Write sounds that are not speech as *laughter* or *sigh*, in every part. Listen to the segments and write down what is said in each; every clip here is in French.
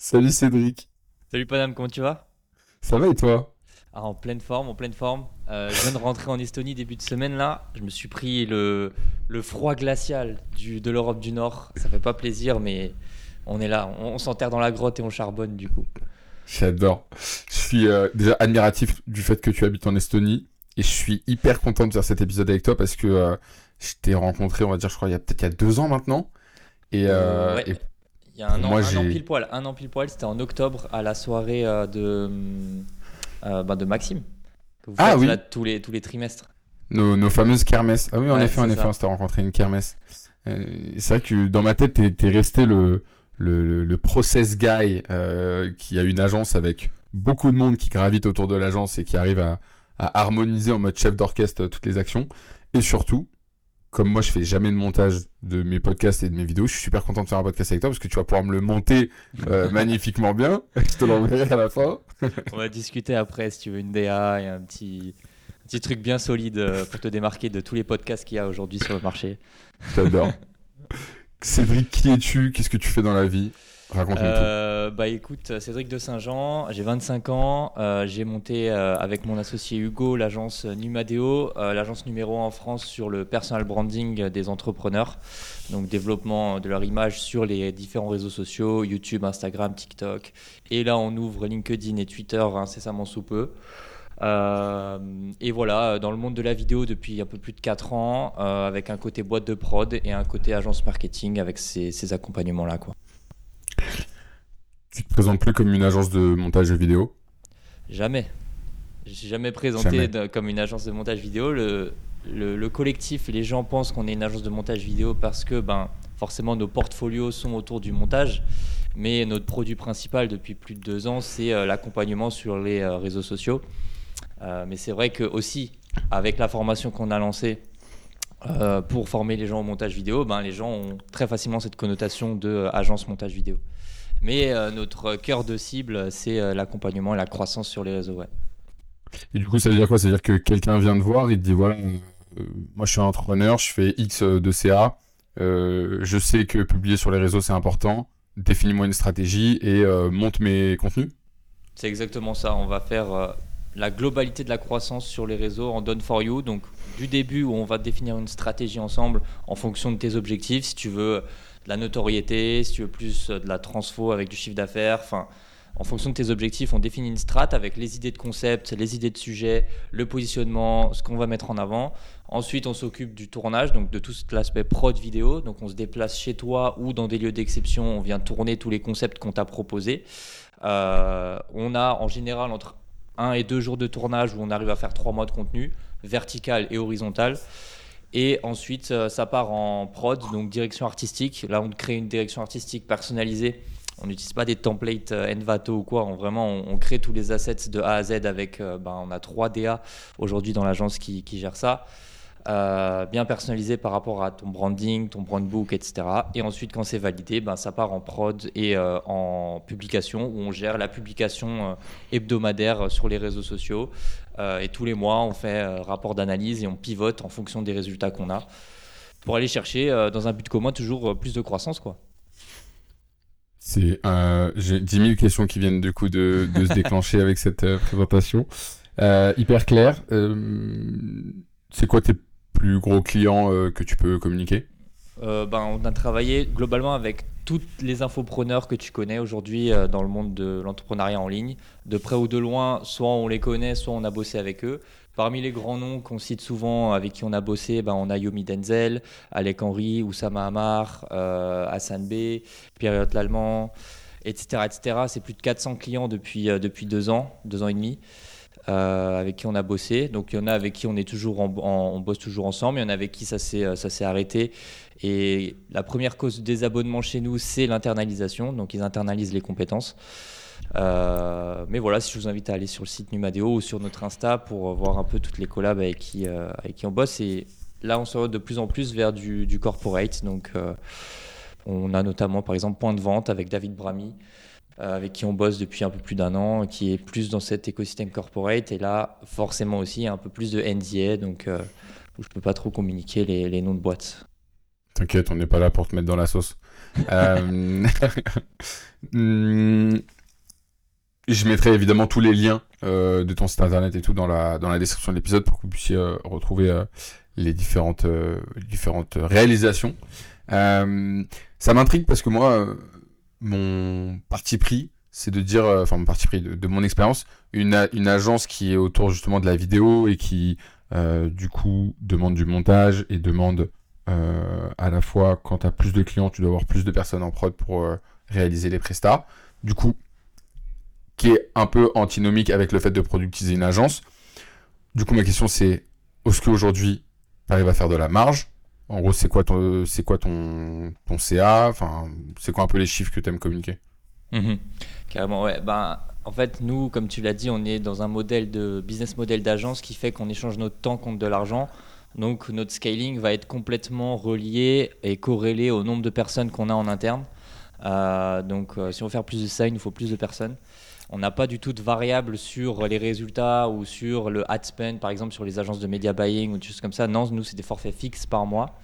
Salut Cédric. Salut Panam, comment tu vas? Ça va et toi? Ah, En pleine forme, en pleine forme. Euh, je viens de rentrer en Estonie début de semaine là. Je me suis pris le, le froid glacial du, de l'Europe du Nord. Ça fait pas plaisir, mais on est là. On, s'enterre dans la grotte et on charbonne du coup. J'adore. Je suis euh, déjà admiratif du fait que tu habites en Estonie et je suis hyper content de faire cet épisode avec toi parce que euh, je t'ai rencontré, on va dire, je crois, il y a peut-être il y a deux ans maintenant. Et, ouais. Il y a un an, un an pile poil. Un an pile poil, c'était en octobre à la soirée de, bah, de Maxime. Que vous ah faites oui. Là, tous, les, tous les trimestres. Nos, nos fameuses kermesses. Ah oui, en effet, en effet, on s'était rencontré une kermesse. Euh, c'est vrai que dans ma tête, t'es es resté le, le, le process guy euh, qui a une agence avec beaucoup de monde qui gravite autour de l'agence et qui arrive à, à harmoniser en mode chef d'orchestre toutes les actions. Et surtout, comme moi je fais jamais de montage de mes podcasts et de mes vidéos, je suis super content de faire un podcast avec toi parce que tu vas pouvoir me le monter euh, *laughs* magnifiquement bien. *laughs* Je te l'enverrai à la fin. On va discuter après si tu veux une DA et un petit, petit truc bien solide euh, pour te démarquer de tous les podcasts qu'il y a aujourd'hui sur le marché. J'adore. *laughs* Cédric, qui es-tu? Qu'est-ce que tu fais dans la vie? Euh, Bah écoute, Cédric de Saint-Jean, j'ai 25 ans, euh, j'ai monté euh, avec mon associé Hugo l'agence Numadeo, l'agence numéro 1 en France sur le personal branding des entrepreneurs, donc développement de leur image sur les différents réseaux sociaux, YouTube, Instagram, TikTok. Et là on ouvre LinkedIn et Twitter incessamment sous peu. et voilà, dans le monde de la vidéo depuis un peu plus de 4 ans, avec un côté boîte de prod et un côté agence marketing avec ces, ces accompagnements-là. quoi. Tu te présentes plus comme une agence de montage vidéo Jamais. Je suis jamais présenté comme une agence de montage vidéo. Le, le, collectif, les gens pensent qu'on est une agence de montage vidéo parce que ben, forcément nos portfolios sont autour du montage. Mais notre produit principal depuis plus de deux ans, c'est euh, l'accompagnement sur les euh, réseaux sociaux. Euh, mais c'est vrai que aussi, avec la formation qu'on a lancée pour former les gens au montage vidéo, ben, les gens ont très facilement cette connotation de agence montage vidéo. Mais euh, notre cœur de cible, c'est euh, l'accompagnement et la croissance sur les réseaux web. Et du coup, ça veut dire quoi? Ça veut dire que quelqu'un vient te voir, il te dit voilà, euh, moi je suis un entrepreneur, je fais X de CA, je sais que publier sur les réseaux c'est important, définis-moi une stratégie et monte mes contenus C'est exactement ça. On va faire la globalité de la croissance sur les réseaux en done for you. Donc, du début où on va définir une stratégie ensemble en fonction de tes objectifs. Si tu veux la notoriété, si tu veux plus euh, de la transfo avec du chiffre d'affaires, enfin en fonction de tes objectifs, on définit une strat avec les idées de concept, les idées de sujet, le positionnement, ce qu'on va mettre en avant. Ensuite, on s'occupe du tournage, donc de tout l'aspect prod vidéo. Donc, on se déplace chez toi ou dans des lieux d'exception. On vient tourner tous les concepts qu'on t'a proposés. Euh, on a en général entre un et deux jours de tournage où on arrive à faire trois mois de contenu, vertical et horizontal. Et ensuite, euh, ça part en prod, donc direction artistique. Là, on crée une direction artistique personnalisée. On n'utilise pas des templates euh, Envato ou quoi. Vraiment, on, crée tous les assets de A à Z avec. Euh, ben, on a trois DA aujourd'hui dans l'agence qui, gère ça. Bien personnalisé par rapport à ton branding, ton brand book, etc. Et ensuite, quand c'est validé, ben, ça part en prod et en publication où on gère la publication hebdomadaire sur les réseaux sociaux. Et tous les mois, on fait rapport d'analyse et on pivote en fonction des résultats qu'on a pour aller chercher dans un but commun toujours plus de croissance, quoi. C'est j'ai 10 000 questions qui viennent du coup de, de se déclencher avec cette présentation. hyper clair. c'est quoi tes plus gros clients euh, que tu peux communiquer? Euh, ben, On a travaillé globalement avec tous les infopreneurs que tu connais aujourd'hui euh, dans le monde de l'entrepreneuriat en ligne. De près ou de loin, soit on les connaît, soit on a bossé avec eux. Parmi les grands noms qu'on cite souvent, avec qui on a bossé, ben, on a Yomi Denzel, Alec Henry, Oussama Hamar, Hassan B, Pierre Lallemand, etc. C'est plus de 400 clients depuis, depuis deux ans, deux ans et demi. Euh, avec qui on a bossé. Donc il y en a avec qui on est toujours on bosse toujours ensemble. Il y en a avec qui euh, ça s'est arrêté. Et la première cause de désabonnement chez nous, c'est l'internalisation. Donc ils internalisent les compétences. Euh, mais voilà, si je vous invite à aller sur le site Numadeo ou sur notre Insta pour voir un peu toutes les collabs avec qui, qui on bosse. Et là, on se de plus en plus vers du, du corporate. Donc, on a notamment, par exemple, Point de Vente avec David Bramy, euh, avec qui on bosse depuis un peu plus d'un an, qui est plus dans cet écosystème corporate. Et là, forcément aussi, un peu plus de NDA, donc euh, je peux pas trop communiquer les noms de boîtes. T'inquiète, on n'est pas là pour te mettre dans la sauce. Hmm, *laughs* je mettrai évidemment tous les liens de ton site internet et tout dans la, dans la description de l'épisode pour que vous puissiez retrouver les différentes, différentes réalisations. ça m'intrigue parce que moi, mon parti pris, c'est de dire, enfin mon parti pris de, mon expérience, une, une agence qui est autour justement de la vidéo et qui euh, du coup demande du montage et demande euh, à la fois quand tu as plus de clients, tu dois avoir plus de personnes en prod pour euh, réaliser les prestats. Du coup, qui est un peu antinomique avec le fait de productiser une agence. Du coup, ma question c'est est-ce qu'aujourd'hui tu arrives à faire de la marge? En gros, c'est quoi ton c'est quoi ton, ton CA Enfin, c'est quoi un peu les chiffres que tu aimes communiquer? Mhm. Carrément, ouais. Ben, en fait, nous, comme tu l'as dit, on est dans un modèle de business model d'agence qui fait qu'on échange notre temps contre de l'argent. Donc notre scaling va être complètement relié et corrélé au nombre de personnes qu'on a en interne. Euh, donc euh, si on veut faire plus de ça, il nous faut plus de personnes. On n'a pas du tout de variable sur les résultats ou sur le ad spend, par exemple sur les agences de media buying ou des choses comme ça. Non, nous, c'est des forfaits fixes par mois.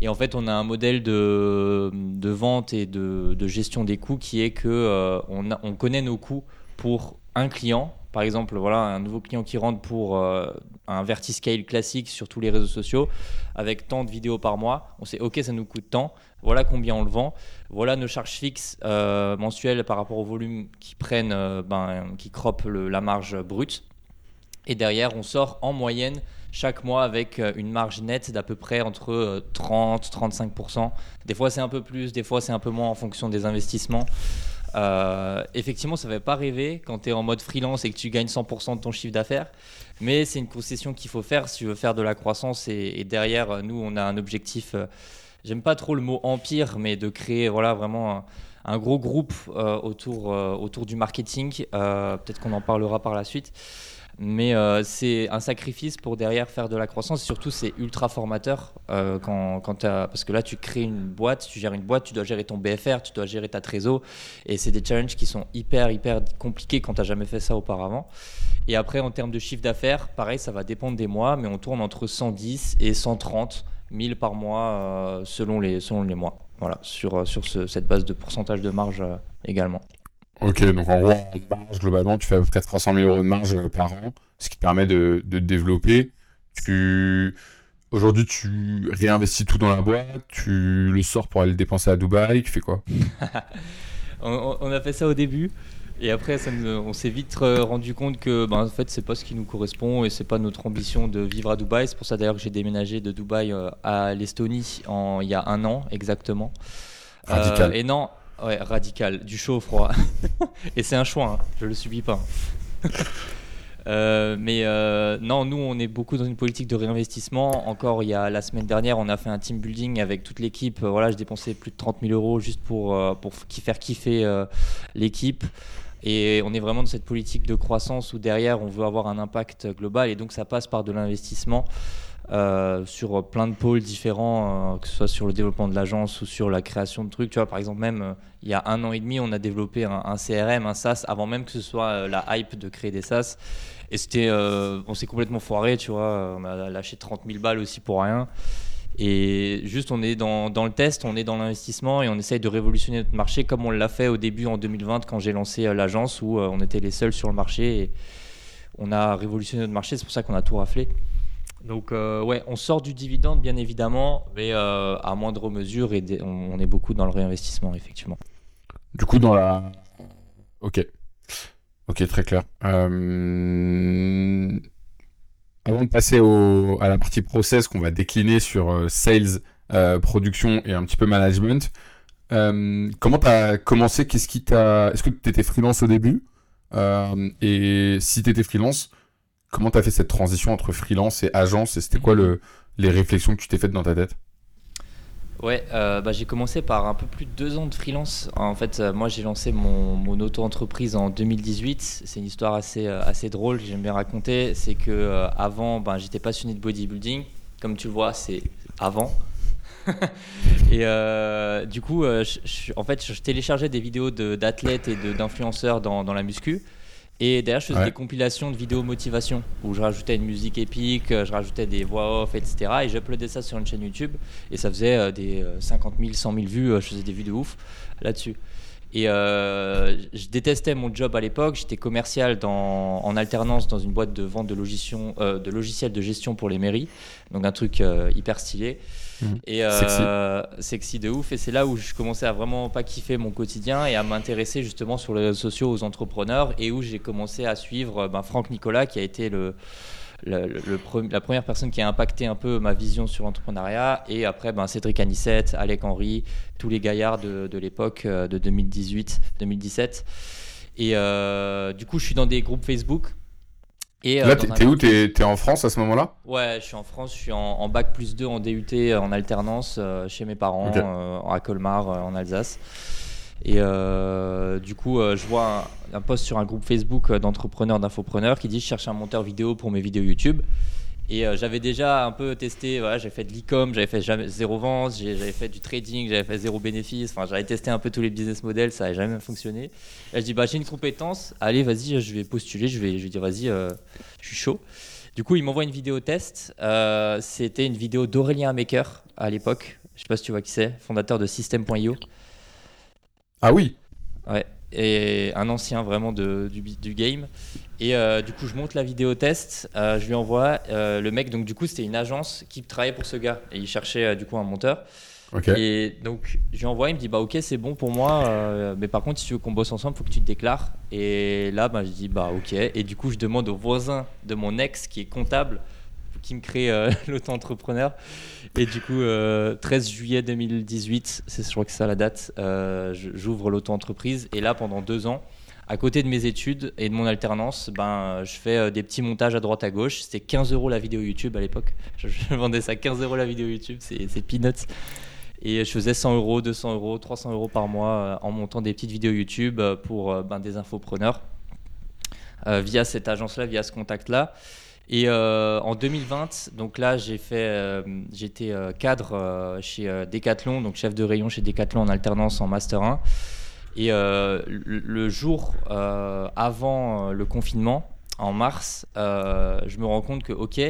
Et en fait, on a un modèle de, vente et de, gestion des coûts qui est que euh, on, connaît nos coûts pour un client. Par exemple, voilà, un nouveau client qui rentre pour euh, un vertiscale classique sur tous les réseaux sociaux avec tant de vidéos par mois. On sait, OK, ça nous coûte tant. Voilà combien on le vend. Voilà nos charges fixes euh, mensuelles par rapport au volume qui prennent, euh, ben, qui croppent la marge brute. Et derrière, on sort en moyenne chaque mois avec une marge nette d'à peu près entre 30-35%. Des fois, c'est un peu plus, des fois, c'est un peu moins en fonction des investissements. Euh, effectivement, ça ne fait pas rêver quand tu es en mode freelance et que tu gagnes 100% de ton chiffre d'affaires. Mais c'est une concession qu'il faut faire si tu veux faire de la croissance. Et, derrière, nous, on a un objectif. Euh, j'aime pas trop le mot empire, mais de créer voilà, vraiment un, gros groupe euh, autour, autour du marketing. Peut-être qu'on en parlera par la suite. Mais euh, c'est un sacrifice pour derrière faire de la croissance. Surtout, c'est ultra formateur euh, quand, parce que là, tu crées une boîte, tu gères une boîte, tu dois gérer ton BFR, tu dois gérer ta trésor. Et c'est des challenges qui sont hyper, hyper compliqués quand tu n'as jamais fait ça auparavant. Et après, en termes de chiffre d'affaires, pareil, ça va dépendre des mois, mais on tourne entre 110 et 130 000 par mois euh, selon, les, mois. Voilà, sur cette base de pourcentage de marge également. Ok, donc en gros, en marge, globalement, tu fais à peu près 300 000 euros de marge euh, par an, ce qui te permet de, de développer. Tu... Aujourd'hui, tu réinvestis tout dans la boîte, tu le sors pour aller le dépenser à Dubaï, tu fais quoi? *laughs* On, a fait ça au début, et après, ça on s'est vite rendu compte que, ben, en fait, c'est pas ce qui nous correspond et c'est pas notre ambition de vivre à Dubaï. C'est pour ça d'ailleurs que j'ai déménagé de Dubaï euh, à l'Estonie il y a un an exactement. Radical. Euh, et non, Ouais, radical, du chaud au froid. *laughs* et c'est un choix, hein, je le subis pas. *laughs* Euh, mais euh, non, nous, on est beaucoup dans une politique de réinvestissement. Encore, il y a la semaine dernière, on a fait un team building avec toute l'équipe. Voilà, je dépensais plus de 30 000 euros juste pour, euh, pour faire kiffer l'équipe. Et on est vraiment dans cette politique de croissance où derrière, on veut avoir un impact global. Et donc, ça passe par de l'investissement. Euh, sur plein de pôles différents, euh, que ce soit sur le développement de l'agence ou sur la création de trucs. Tu vois, par exemple, même euh, il y a un an et demi, on a développé un, CRM, un SaaS, avant même que ce soit la hype de créer des SaaS. Et c'était, on s'est complètement foiré, tu vois. On a lâché 30 000 balles aussi pour rien. Et juste, on est dans, dans le test, on est dans l'investissement et on essaye de révolutionner notre marché comme on l'a fait au début en 2020 quand j'ai lancé l'agence où on était les seuls sur le marché et on a révolutionné notre marché. C'est pour ça qu'on a tout raflé. Donc euh, ouais, on sort du dividende bien évidemment, mais euh, à moindre mesure et on, est beaucoup dans le réinvestissement effectivement. Du coup dans la... Ok. Ok, très clair. Euh, avant de passer à la partie process qu'on va décliner sur sales, production et un petit peu management, comment tu as commencé? Qu'est-ce qui t'a... Est-ce que tu étais freelance au début? Et si tu étais freelance, Comment tu fait cette transition entre freelance et agence et c'était quoi le, les réflexions que tu t'es faites dans ta tête? Ouais, euh, bah, j'ai commencé par un peu plus de deux ans de freelance. En fait, euh, moi j'ai lancé mon, auto-entreprise en 2018. C'est une histoire assez, euh, drôle, j'aime bien raconter. C'est que avant, ben, j'étais passionné de bodybuilding. Comme tu le vois, c'est avant. *laughs* et du coup, je, en fait, je téléchargeais des vidéos d'athlètes et d'influenceurs dans la muscu. Et derrière, je faisais des compilations de vidéos motivation où je rajoutais une musique épique, je rajoutais des voix off, etc. Et j'uploadais ça sur une chaîne YouTube et ça faisait des 50 000, 100 000 vues. Je faisais des vues de ouf là-dessus. Et je détestais mon job à l'époque. J'étais commercial dans, en alternance dans une boîte de vente de, de logiciels de gestion pour les mairies. Donc un truc hyper stylé. Mm. Et euh, sexy. de ouf. Et c'est là où je commençais à vraiment pas kiffer mon quotidien et à m'intéresser justement sur les réseaux sociaux aux entrepreneurs et où j'ai commencé à suivre ben, Franck Nicolas qui a été le, le, la première personne qui a impacté un peu ma vision sur l'entrepreneuriat. Et après, ben, Cédric Anissette, Alec Henry, tous les gaillards de, de l'époque euh, de 2018-2017. Et euh, du coup, je suis dans des groupes Facebook et, Là, euh, t'es où T'es en France à ce moment-là? Ouais, je suis en France, je suis en, bac plus 2 en DUT euh, en alternance euh, chez mes parents à Colmar en Alsace. Et du coup, je vois un, post sur un groupe Facebook d'entrepreneurs, d'infopreneurs qui dit Je cherche un monteur vidéo pour mes vidéos YouTube. Et euh, j'avais déjà un peu testé, voilà, j'avais fait de l'e-com, j'avais fait jamais, zéro vente, j'avais fait du trading, j'avais fait zéro bénéfice, enfin j'avais testé un peu tous les business models, ça n'avait jamais fonctionné. Et je dis bah j'ai une compétence, allez vas-y, je vais postuler, je vais, je vais dire vas-y, euh, je suis chaud. Du coup il m'envoie une vidéo test, euh, c'était une vidéo d'Aurélien Maker à l'époque, je sais pas si tu vois qui c'est, fondateur de System.io. Ah oui Ouais, et un ancien vraiment de, du, du, game. Et euh, du coup, je monte la vidéo test, euh, je lui envoie. Euh, le mec, donc du coup, c'était une agence qui travaillait pour ce gars et il cherchait du coup un monteur. Et donc, je lui envoie, il me dit Bah, ok, c'est bon pour moi, mais par contre, si tu veux qu'on bosse ensemble, faut que tu te déclares. Et là, bah, je dis Bah, ok. Et du coup, je demande au voisin de mon ex qui est comptable qui me crée *laughs* l'auto-entrepreneur. Et du coup, 13 juillet 2018, c'est, je crois que c'est ça la date, j'ouvre l'auto-entreprise. Et là, pendant deux ans, à côté de mes études et de mon alternance, ben, je fais euh, des petits montages à droite à gauche. C'était 15 euros la vidéo YouTube à l'époque. Je, *laughs* vendais ça 15 euros la vidéo YouTube, c'est peanuts. Et je faisais 100 euros, 200 euros, 300 euros par mois euh, en montant des petites vidéos YouTube euh, pour ben, des infopreneurs via cette agence-là, via ce contact-là. Et en 2020, donc là, j'ai fait, j'étais cadre chez Decathlon, donc chef de rayon chez Decathlon en alternance en master 1. Et euh, le, jour euh, avant euh, le confinement, en mars, je me rends compte que, ok,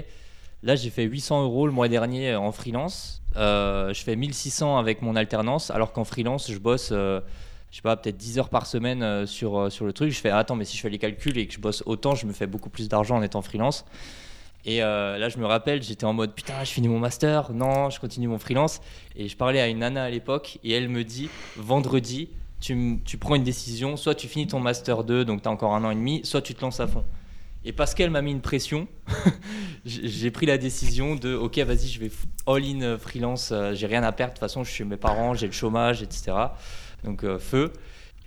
là j'ai fait 800 euros le mois dernier en freelance. je fais 1600 avec mon alternance, alors qu'en freelance, je bosse je sais pas, peut-être 10 heures par semaine sur, sur le truc. Je fais, attends, mais si je fais les calculs et que je bosse autant, je me fais beaucoup plus d'argent en étant freelance. Et là, je me rappelle, j'étais en mode, putain, je finis mon master, non, je continue mon freelance. Et je parlais à une nana à l'époque, et elle me dit, vendredi, tu, prends une décision, soit tu finis ton master 2, donc tu as encore un an et demi, soit tu te lances à fond. Et parce qu'elle m'a mis une pression, *laughs* j'ai pris la décision de ok, vas-y, je vais all-in euh, freelance, euh, j'ai rien à perdre, de toute façon, je suis chez mes parents, j'ai le chômage, etc. Donc, euh, feu.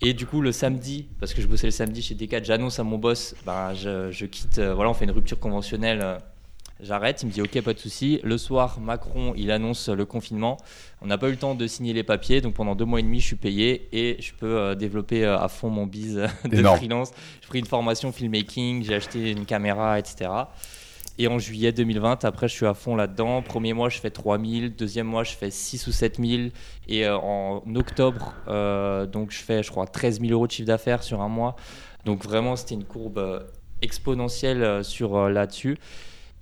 Et du coup, le samedi, parce que je bossais le samedi chez Decat, j'annonce à mon boss, ben, je, quitte, voilà, on fait une rupture conventionnelle J'arrête, il me dit ok, pas de souci. Le soir, Macron, il annonce le confinement. On n'a pas eu le temps de signer les papiers, donc pendant deux mois et demi, je suis payé et je peux euh, développer euh, à fond mon biz *laughs* de freelance. J'ai pris une formation filmmaking, j'ai acheté une caméra, etc. Et en juillet 2020, après, je suis à fond là-dedans. Premier mois, je fais 3000. Deuxième mois, je fais 6 ou 7000. Et euh, en octobre, donc je fais, je crois, 13 000 euros de chiffre d'affaires sur un mois. Donc vraiment, c'était une courbe exponentielle sur là-dessus.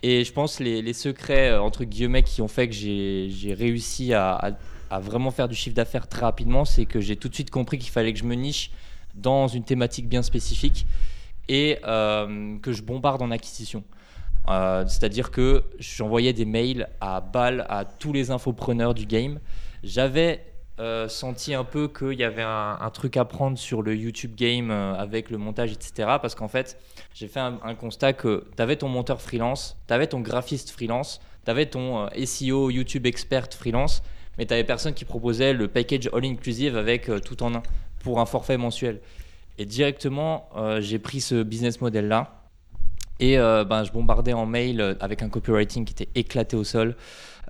Et je pense les, les secrets, euh, entre guillemets, qui ont fait que j'ai réussi à, vraiment faire du chiffre d'affaires très rapidement, c'est que j'ai tout de suite compris qu'il fallait que je me niche dans une thématique bien spécifique et euh, que je bombarde en acquisition. Euh, c'est-à-dire que j'envoyais des mails à balles à tous les infopreneurs du game. J'avais euh, senti un peu qu'il y avait un, truc à prendre sur le YouTube game euh, avec le montage, etc. Parce qu'en fait, j'ai fait un, constat que tu avais ton monteur freelance, tu avais ton graphiste freelance, tu avais ton euh, SEO YouTube expert freelance, mais tu avais personne qui proposait le package all-inclusive avec tout en un pour un forfait mensuel. Et directement, j'ai pris ce business model-là. Et ben, je bombardais en mail avec un copywriting qui était éclaté au sol.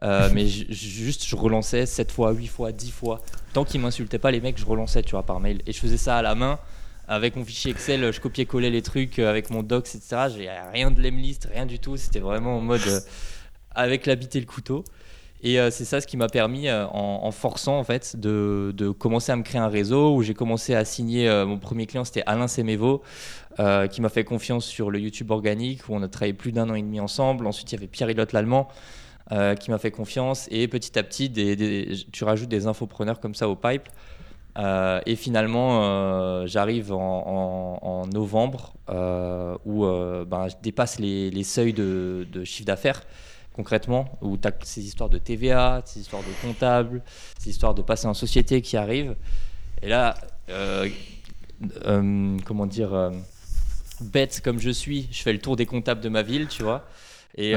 Euh, mais juste, je relançais 7 fois, 8 fois, 10 fois. Tant qu'ils m'insultaient pas, les mecs, je relançais, tu vois, par mail. Et je faisais ça à la main. Avec mon fichier Excel, je copiais-collais les trucs euh, avec mon docs, etc. J'ai rien de lemlist, rien du tout. C'était vraiment en mode euh, avec la et le couteau. Et c'est ça ce qui m'a permis, en, forçant en fait, de, de, commencer à me créer un réseau où j'ai commencé à signer mon premier client, c'était Alain Semevo, qui m'a fait confiance sur le YouTube organique où on a travaillé plus d'un an et demi ensemble. Ensuite, il y avait Pierre Hillotte l'allemand. Qui m'a fait confiance et petit à petit tu rajoutes des infopreneurs comme ça au pipe euh, et finalement, euh, j'arrive en, novembre euh, où ben, je dépasse les, seuils de, chiffre d'affaires concrètement, où tu as ces histoires de TVA, ces histoires de comptable, ces histoires de passer en société qui arrivent. Et là, comment dire, bête comme je suis, je fais le tour des comptables de ma ville, tu vois. Et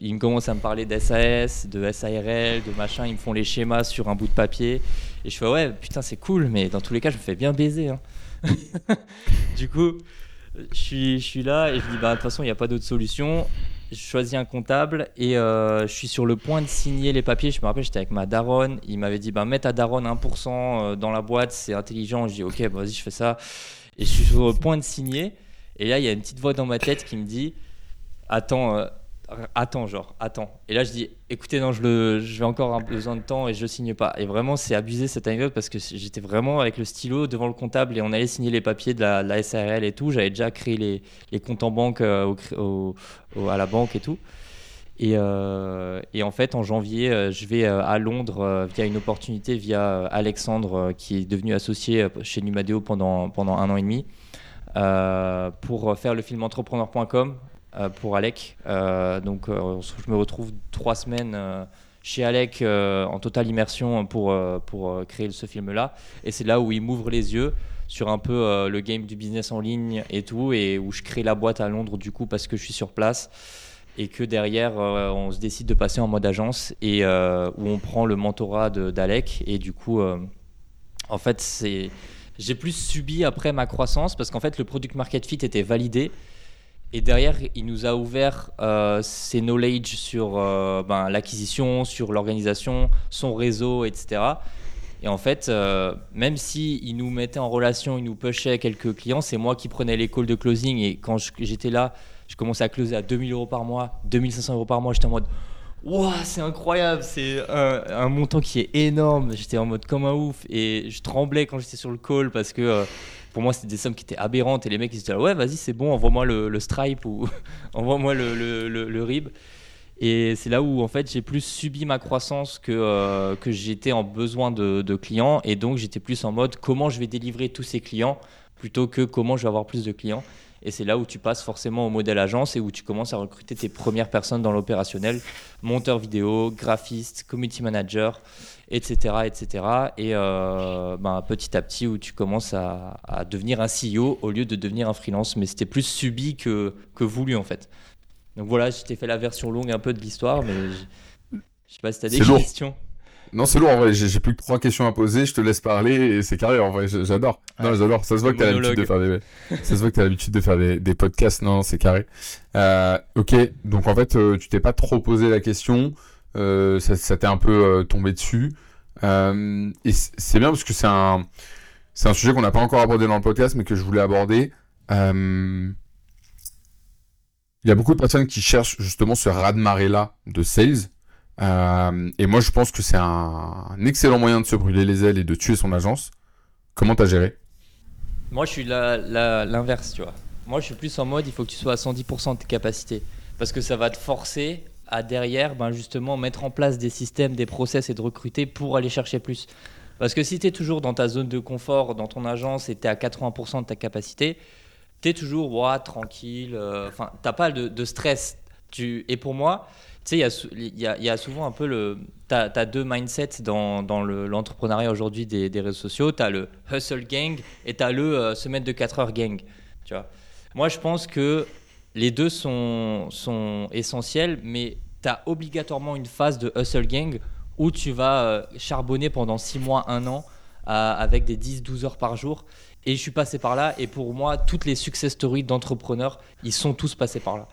ils me commencent à me parler d'SAS, de SARL, de machin, ils me font les schémas sur un bout de papier. Et je fais ouais, putain, c'est cool, mais dans tous les cas, je me fais bien baiser. Hein. *laughs* du coup, je suis, je suis là et je dis bah de toute façon, il n'y a pas d'autre solution. Je choisis un comptable et euh, je suis sur le point de signer les papiers. Je me rappelle, j'étais avec ma daronne. Il m'avait dit bah mets ta daronne 1% euh, dans la boîte, c'est intelligent. Je dis ok, bah, vas-y, je fais ça. Et je suis sur le point de signer. Et là, il y a une petite voix dans ma tête qui me dit attends. Euh, attends, genre, attends. Et là, je dis, écoutez, non, je, le, je vais encore un besoin de temps et je signe pas. Et vraiment, c'est abusé cette anecdote parce que j'étais vraiment avec le stylo devant le comptable et on allait signer les papiers de la, SARL et tout. J'avais déjà créé les, comptes en banque euh, à la banque et tout. Et, euh, en fait, en janvier, euh, je vais à Londres via une opportunité, via Alexandre, qui est devenu associé chez Numadeo pendant, pendant un an et demi, pour faire le film entrepreneur.com pour Alec. Euh, donc euh, je me retrouve trois semaines chez Alec en totale immersion pour, pour créer ce film-là. Et c'est là où il m'ouvre les yeux sur un peu le game du business en ligne et tout, et où je crée la boîte à Londres du coup parce que je suis sur place. Et que derrière, on se décide de passer en mode agence et où on prend le mentorat d'Alec. Et du coup, en fait, j'ai plus subi après ma croissance parce qu'en fait, le product market fit était validé et derrière, il nous a ouvert euh, ses knowledge sur euh, ben, l'acquisition, sur l'organisation, son réseau, etc. Et en fait, euh, même si il nous mettait en relation, il nous pushait quelques clients, c'est moi qui prenais les calls de closing. Et quand j'étais là, je commençais à closer à 2000 euros par mois, 2500 euros par mois. J'étais en mode, waouh, c'est incroyable, c'est un, un, montant qui est énorme. J'étais en mode comme un ouf et je tremblais quand j'étais sur le call parce que pour moi, c'était des sommes qui étaient aberrantes. Et les mecs, ils se disaient, ouais, vas-y, c'est bon, envoie-moi le, stripe ou *laughs* envoie-moi le, rib. Et c'est là où, en fait, j'ai plus subi ma croissance que, euh, que j'étais en besoin de, clients. Et donc, j'étais plus en mode comment je vais délivrer tous ces clients plutôt que comment je vais avoir plus de clients. Et c'est là où tu passes forcément au modèle agence et où tu commences à recruter tes premières personnes dans l'opérationnel, monteur vidéo, graphiste, community manager etc. etc. Et euh, ben, petit à petit, où tu commences à, devenir un CEO au lieu de devenir un freelance. Mais c'était plus subi que, que voulu, en fait. Donc voilà, je t'ai fait la version longue un peu de l'histoire, mais je, ne sais pas si tu as des questions. Non, c'est lourd en vrai. J'ai plus que trois questions à poser. Je te laisse parler et c'est carré en vrai. J'adore. Non, j'adore. Ça se voit que t'as l'habitude de faire des. ça se voit que t'as l'habitude de faire des, des podcasts. Non, c'est carré. Euh, ok. Donc en fait, euh, tu t'es pas trop posé la question. Euh, ça, t'est un peu euh, tombé dessus. Euh, et c'est bien parce que c'est un, c'est un sujet qu'on n'a pas encore abordé dans le podcast, mais que je voulais aborder. Il y a beaucoup de personnes qui cherchent justement ce raz-de-marée-là de sales. et moi, je pense que c'est un, excellent moyen de se brûler les ailes et de tuer son agence. Comment t'as géré? Moi, je suis l'inverse, tu vois. Moi, je suis plus en mode, il faut que tu sois à 110% de tes capacités. Parce que ça va te forcer à derrière, ben justement, mettre en place des systèmes, des process et de recruter pour aller chercher plus. Parce que si tu es toujours dans ta zone de confort, dans ton agence, et tu es à 80% de ta capacité, tu es toujours tranquille, euh, enfin, tu n'as pas de, stress. Tu... Et pour moi, tu sais, il y, a, souvent un peu le. Tu as, deux mindsets dans, dans l'entrepreneuriat aujourd'hui des, des, réseaux sociaux. Tu as le hustle gang et tu as le euh, semaine de 4 heures gang. Tu vois Moi, je pense que les deux sont, sont essentiels, mais tu as obligatoirement une phase de hustle gang où tu vas euh, charbonner pendant 6 mois, 1 an, avec des 10-12 heures par jour. Et je suis passé par là, et pour moi, toutes les success stories d'entrepreneurs, ils sont tous passés par là.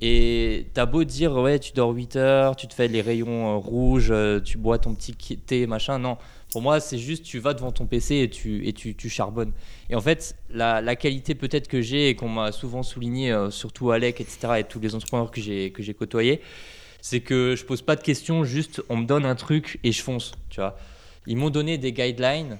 Et t'as beau dire, ouais, tu dors 8 heures, tu te fais les rayons euh, rouges, euh, tu bois ton petit thé, machin. Non, pour moi, c'est juste, tu vas devant ton PC et tu, et tu, tu charbonnes. Et en fait, la, la qualité peut-être que j'ai et qu'on m'a souvent souligné, euh, surtout Alec, etc., et tous les entrepreneurs que j'ai, que j'ai côtoyés, C'est que je pose pas de questions, juste on me donne un truc et je fonce, tu vois. Ils m'ont donné des guidelines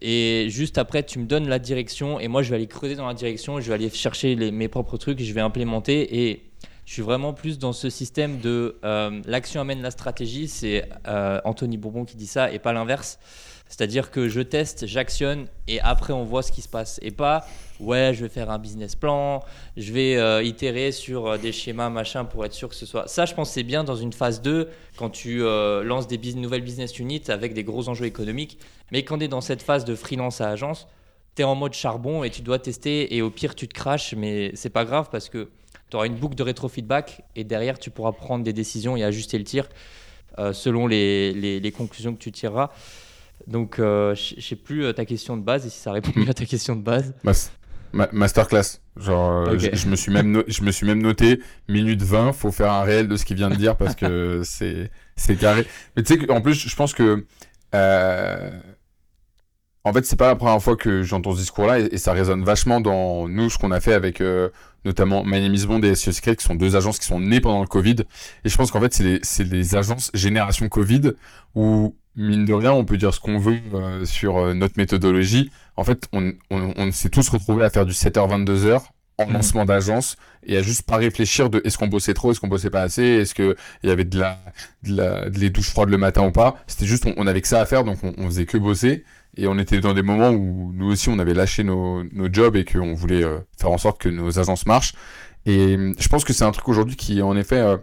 et juste après tu me donnes la direction et moi je vais aller creuser dans la direction, je vais aller chercher mes propres trucs, je vais implémenter et je suis vraiment plus dans ce système de euh, l'action amène la stratégie. C'est euh, Anthony Bourbon qui dit ça et pas l'inverse. C'est-à-dire que je teste, j'actionne et après on voit ce qui se passe. Et pas, ouais, je vais faire un business plan, je vais euh, itérer sur des schémas, machin, pour être sûr que ce soit. Ça, je pense c'est bien dans une phase 2 quand tu lances des nouvelles business units avec des gros enjeux économiques. Mais quand tu es dans cette phase de freelance à agence, tu es en mode charbon et tu dois tester et au pire tu te craches, mais c'est pas grave parce que tu auras une boucle de rétrofeedback et derrière, tu pourras prendre des décisions et ajuster le tir euh, selon les, les, conclusions que tu tireras. Donc, euh, je sais plus euh, ta question de base et si ça répond mieux à ta question de base. masterclass. Genre, je, me suis même je me suis même noté minute 20, faut faire un réel de ce qu'il vient de dire parce que *laughs* c'est c'est carré. Mais tu sais, en plus, je pense que en fait, c'est pas la première fois que j'entends ce discours-là et, ça résonne vachement dans nous, ce qu'on a fait avec euh, notamment My Name is Bond et SEO Secret, qui sont deux agences qui sont nées pendant le Covid. Et je pense qu'en fait, c'est des, agences génération Covid où, mine de rien, on peut dire ce qu'on veut euh, sur euh, notre méthodologie. En fait, on, on, on s'est tous retrouvés à faire du 7h-22h en mmh. lancement d'agence et à juste pas réfléchir de est-ce qu'on bossait trop, est-ce qu'on bossait pas assez, est-ce que il y avait de la, de la, de les douches froides le matin ou pas. C'était juste, on, on, avait que ça à faire, donc on, on faisait que bosser. Et on était dans des moments où nous aussi on avait lâché nos, nos jobs et qu'on voulait euh, faire en sorte que nos agences marchent. Et euh, je pense que c'est un truc aujourd'hui qui est en effet euh,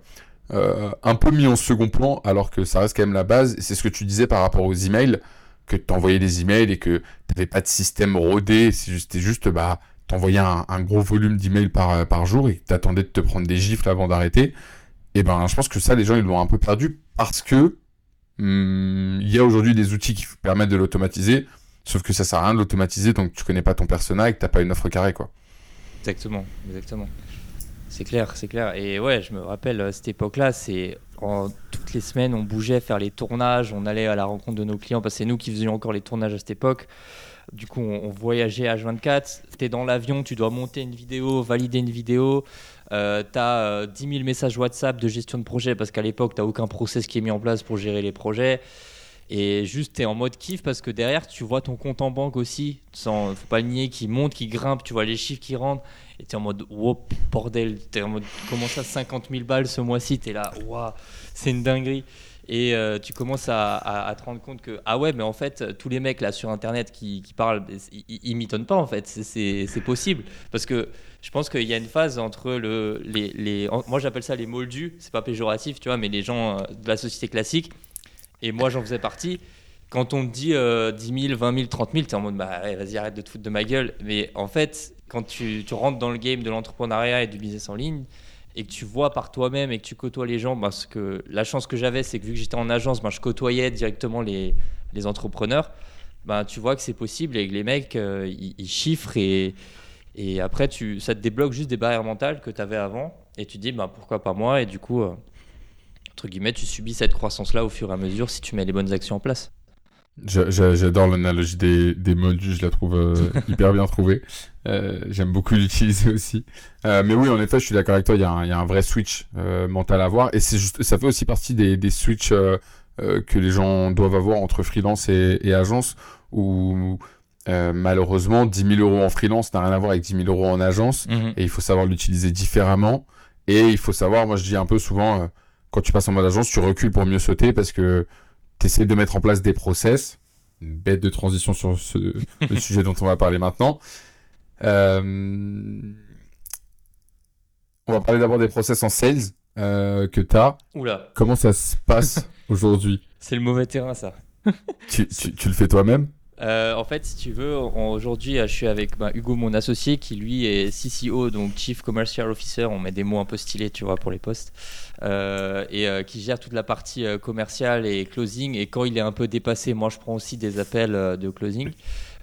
euh, un peu mis en second plan alors que ça reste quand même la base. C'est ce que tu disais par rapport aux emails, que tu envoyais des emails et que tu pas de système rodé. C'était juste, juste bah, t'envoyais un, un gros volume d'emails par, par jour et t'attendais de te prendre des gifles avant d'arrêter. Et ben je pense que ça les gens ils l'ont un peu perdu parce que Hmm, il y a aujourd'hui des outils qui permettent de l'automatiser, sauf que ça sert à rien de l'automatiser donc tu connais pas ton persona et que t'as pas une offre carrée quoi. Exactement, exactement. C'est clair, c'est clair. Et ouais, je me rappelle à cette époque-là, c'est toutes les semaines on bougeait faire les tournages, on allait à la rencontre de nos clients parce que c'est nous qui faisions encore les tournages à cette époque. Du coup, on, voyageait H24. Tu es dans l'avion, tu dois monter une vidéo, valider une vidéo. Euh, tu as 10 000 messages WhatsApp de gestion de projet parce qu'à l'époque, tu n'as aucun process qui est mis en place pour gérer les projets. Et juste, tu es en mode kiff parce que derrière, tu vois ton compte en banque aussi. Sans, faut pas le nier, qui monte, qui grimpe, tu vois les chiffres qui rentrent. Et tu es en mode, wow, bordel, tu en mode, comment ça, 50 000 balles ce mois-ci Tu es là, waouh, c'est une dinguerie. Et euh, tu commences à, te rendre compte que, ah ouais, mais en fait, tous les mecs là sur Internet qui, parlent, ils, m'étonnent pas en fait, c'est possible. Parce que je pense qu'il y a une phase entre le, les, moi j'appelle ça les moldus, c'est pas péjoratif, tu vois, mais les gens euh, de la société classique, et moi j'en faisais partie. Quand on te dit 10 000, 20 000, 30 000, tu es en mode, bah, vas-y, arrête de te foutre de ma gueule. Mais en fait, quand tu rentres dans le game de l'entrepreneuriat et du business en ligne, et que tu vois par toi-même et que tu côtoies les gens, parce que la chance que j'avais, c'est que vu que j'étais en agence, ben, je côtoyais directement les, entrepreneurs. Ben, tu vois que c'est possible et que les mecs, euh, ils, chiffrent et, et après, tu, ça te débloque juste des barrières mentales que tu avais avant et tu te dis ben, pourquoi pas moi? Et du coup, euh, entre guillemets, tu subis cette croissance-là au fur et à mesure si tu mets les bonnes actions en place. J'adore l'analogie des, des moldus, je la trouve euh, *laughs* hyper bien trouvée. Euh, J'aime beaucoup *laughs* l'utiliser aussi. Euh, mais oui, en effet, je suis d'accord avec toi, il y, a un, y a un vrai switch mental à avoir. Et juste, ça fait aussi partie des, des switches que les gens doivent avoir entre freelance et, et agence, où malheureusement, 10 000 euros en freelance n'a rien à voir avec 10 000 euros en agence. Mhm. Et il faut savoir l'utiliser différemment. Et il faut savoir, moi je dis un peu souvent, quand tu passes en mode agence, tu recules pour mieux sauter parce que tu de mettre en place des process. Une bête de transition sur ce, *laughs* le sujet dont on va parler maintenant. Euh, on va parler d'abord des process en sales euh, que tu as. Oula. Comment ça se passe *laughs* aujourd'hui? C'est le mauvais terrain, ça. tu, tu le fais toi-même? Euh, en fait, si tu veux, aujourd'hui, je suis avec bah, Hugo, mon associé, qui lui est CCO, donc Chief Commercial Officer. On met des mots un peu stylés, tu vois, pour les postes. Euh, et euh, qui gère toute la partie commerciale et closing. Et quand il est un peu dépassé, moi, je prends aussi des appels de closing.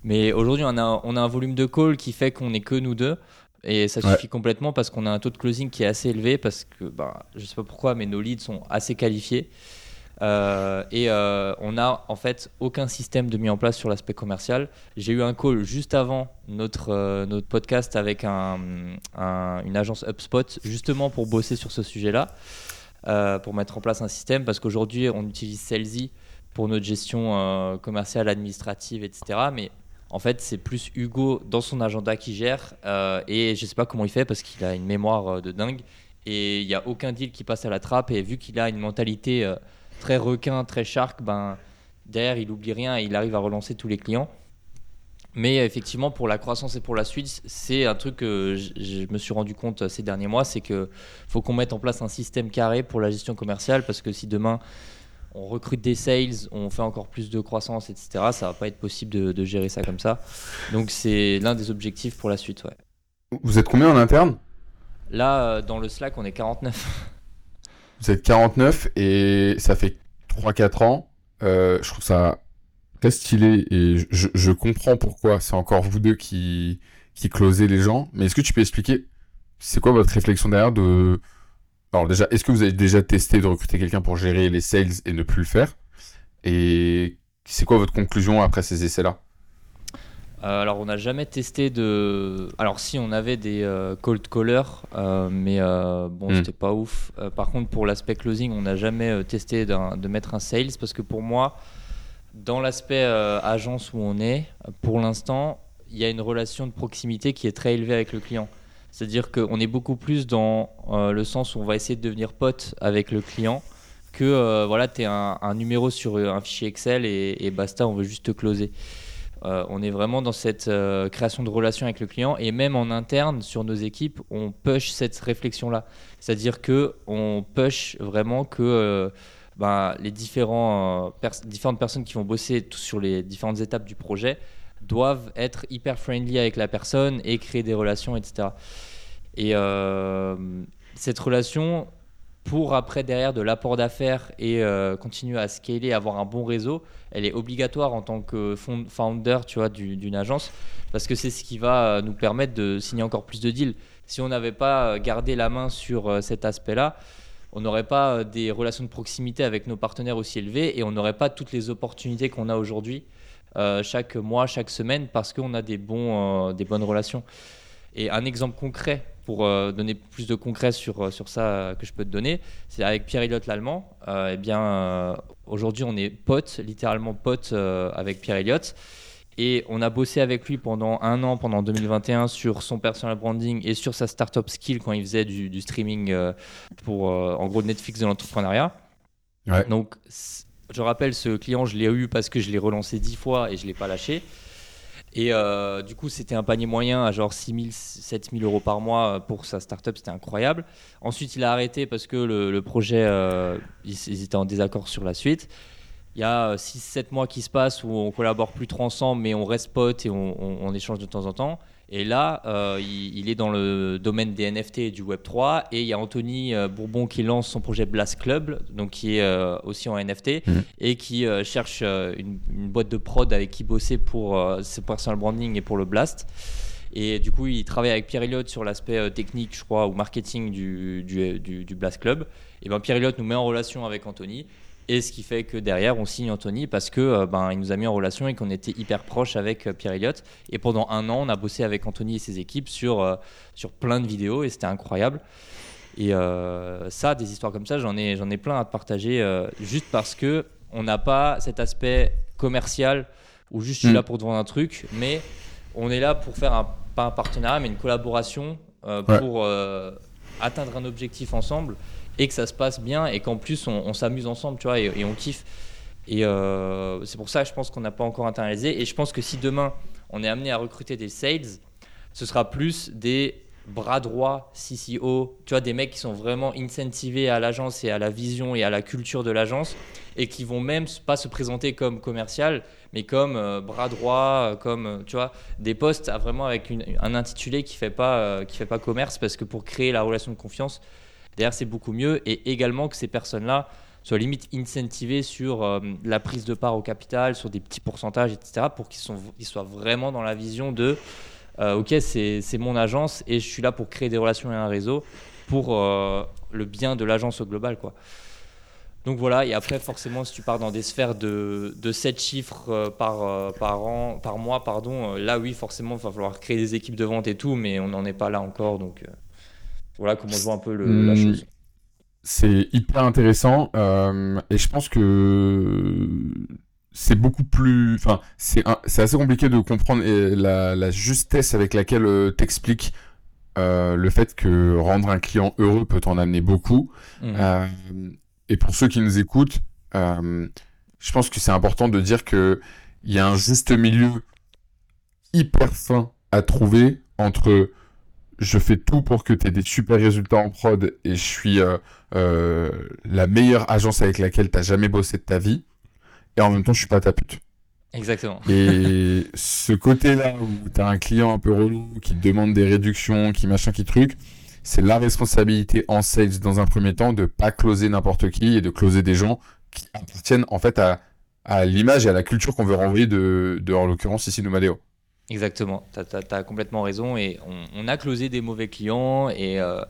Mais aujourd'hui, on a, on a un volume de call qui fait qu'on n'est que nous deux. Et ça suffit complètement parce qu'on a un taux de closing qui est assez élevé parce que, bah, je sais pas pourquoi, mais nos leads sont assez qualifiés. Euh, et euh, on n'a en fait aucun système de mis en place sur l'aspect commercial. J'ai eu un call juste avant notre, euh, notre podcast avec un, une agence HubSpot justement pour bosser sur ce sujet-là. pour mettre en place un système parce qu'aujourd'hui, on utilise Salesy pour notre gestion commerciale, administrative, etc. Mais en fait, c'est plus Hugo dans son agenda qui gère. et je sais pas comment il fait parce qu'il a une mémoire de dingue. Et il n'y a aucun deal qui passe à la trappe. Et vu qu'il a une mentalité très requin, très shark, ben, derrière, il oublie rien et il arrive à relancer tous les clients. Mais effectivement, pour la croissance et pour la suite, c'est un truc que je me suis rendu compte ces derniers mois, c'est qu'il faut qu'on mette en place un système carré pour la gestion commerciale, parce que si demain on recrute des sales, on fait encore plus de croissance, etc., ça va pas être possible de, gérer ça comme ça. Donc c'est l'un des objectifs pour la suite. Ouais. Vous êtes combien en interne? Là, euh, dans le Slack, on est 49. Vous êtes 49 et ça fait 3-4 ans. Euh, je trouve ça très stylé et je, je comprends pourquoi c'est encore vous deux qui, qui closez les gens. Mais est-ce que tu peux expliquer c'est quoi votre réflexion derrière de. Alors, déjà, est-ce que vous avez déjà testé de recruter quelqu'un pour gérer les sales et ne plus le faire? Et c'est quoi votre conclusion après ces essais-là? Euh, alors on n'a jamais testé de. Alors si on avait des euh, cold callers, euh, mais bon hmm. c'était pas ouf. par contre pour l'aspect closing, on n'a jamais testé de mettre un sales parce que pour moi, dans l'aspect agence où on est, pour l'instant, il y a une relation de proximité qui est très élevée avec le client. C'est-à-dire qu'on est beaucoup plus dans le sens où on va essayer de devenir pote avec le client que voilà, tu es un, numéro sur un fichier Excel et, et basta, on veut juste te closer. Euh, on est vraiment dans cette euh, création de relations avec le client et même en interne sur nos équipes, on push cette réflexion-là. C'est-à-dire que on push vraiment que euh, ben, les différentes personnes qui vont bosser sur les différentes étapes du projet doivent être hyper friendly avec la personne et créer des relations, etc. Et cette relation, pour après derrière de l'apport d'affaires et euh, continuer à scaler, avoir un bon réseau, elle est obligatoire en tant que founder tu vois, d'une agence parce que c'est ce qui va euh, nous permettre de signer encore plus de deals. Si on n'avait pas euh, gardé la main sur cet aspect-là, on n'aurait pas des relations de proximité avec nos partenaires aussi élevées et on n'aurait pas toutes les opportunités qu'on a aujourd'hui chaque mois, chaque semaine parce qu'on a des, bons, des bonnes relations. Et un exemple concret pour euh, donner plus de concret sur, euh, sur ça euh, que je peux te donner, c'est avec Pierre Elliott l'allemand. eh bien, aujourd'hui, on est potes, littéralement potes avec Pierre Elliott. Et on a bossé avec lui pendant un an, pendant 2021, sur son personal branding et sur sa startup skill quand il faisait du, streaming pour, en gros, Netflix de l'entrepreneuriat. Donc, je rappelle, ce client, je l'ai eu parce que je l'ai relancé dix fois et je ne l'ai pas lâché. Et euh, du coup, c'était un panier moyen à genre 6 000, 7 000 euros par mois pour sa startup, c'était incroyable. Ensuite, il a arrêté parce que le, projet, euh, ils, étaient en désaccord sur la suite. Il y a 6-7 mois qui se passent où on collabore plus trop ensemble, mais on reste potes et on échange de temps en temps. Et là, euh, il, est dans le domaine des NFT et du Web3. Et il y a Anthony euh, Bourbon qui lance son projet Blast Club, donc qui est euh, aussi en NFT, mhm. et qui cherche une, boîte de prod avec qui bosser pour ses personal branding et pour le Blast. Et du coup, il travaille avec Pierre Elliott sur l'aspect technique, je crois, ou marketing du, du, du Blast Club. Et ben Pierre Elliott nous met en relation avec Anthony. Et ce qui fait que derrière, on signe Anthony parce que euh, ben, il nous a mis en relation et qu'on était hyper proche avec euh, Pierre Elliott. Et pendant un an, on a bossé avec Anthony et ses équipes sur, euh, sur plein de vidéos et c'était incroyable. Et ça, des histoires comme ça, j'en ai, j'en ai plein à te partager juste parce que on n'a pas cet aspect commercial où juste je suis mm. là pour te vendre un truc, mais on est là pour faire un, pas un partenariat, mais une collaboration pour atteindre un objectif ensemble et que ça se passe bien et qu'en plus on, s'amuse ensemble, tu vois, et, on kiffe. Et euh, c'est pour ça je pense qu'on n'a pas encore internalisé. Et je pense que si demain on est amené à recruter des sales, ce sera plus des bras droits CCO, tu vois, des mecs qui sont vraiment incentivés à l'agence et à la vision et à la culture de l'agence et qui vont même pas se présenter comme commercial, mais comme euh, bras droit, euh, comme, tu vois, des postes vraiment avec un intitulé qui fait pas, qui fait pas commerce parce que pour créer la relation de confiance, D'ailleurs, c'est beaucoup mieux. Et également que ces personnes-là soient limite incentivées sur euh, la prise de part au capital, sur des petits pourcentages, etc., pour qu'ils soient vraiment dans la vision de euh, OK, c'est mon agence et je suis là pour créer des relations et un réseau pour euh, le bien de l'agence au global. Quoi. Donc voilà, et après, forcément, si tu pars dans des sphères de, de 7 chiffres par, par, an, par mois, pardon, là, oui, forcément, il va falloir créer des équipes de vente et tout, mais on n'en est pas là encore. Donc voilà comment je vois un peu la hmm. chose. c'est hyper intéressant et je pense que c'est beaucoup plus. Enfin, c'est assez compliqué de comprendre la, justesse avec laquelle t'expliques le fait que rendre un client heureux peut en amener beaucoup. Mmh. et pour ceux qui nous écoutent, je pense que c'est important de dire que il y a un juste milieu hyper fin à trouver entre je fais tout pour que tu aies des super résultats en prod et je suis euh, euh, la meilleure agence avec laquelle tu jamais bossé de ta vie et en même temps je suis pas ta pute. Exactement. Et *laughs* ce côté-là où tu as un client un peu relou qui te demande des réductions, qui machin, qui truc, c'est la responsabilité en sales dans un premier temps de pas closer n'importe qui et de closer des gens qui appartiennent en fait à, à l'image et à la culture qu'on veut renvoyer de, de en l'occurrence ici Nomadeo. Exactement, tu as, complètement raison. Et on, a closé des mauvais clients et euh,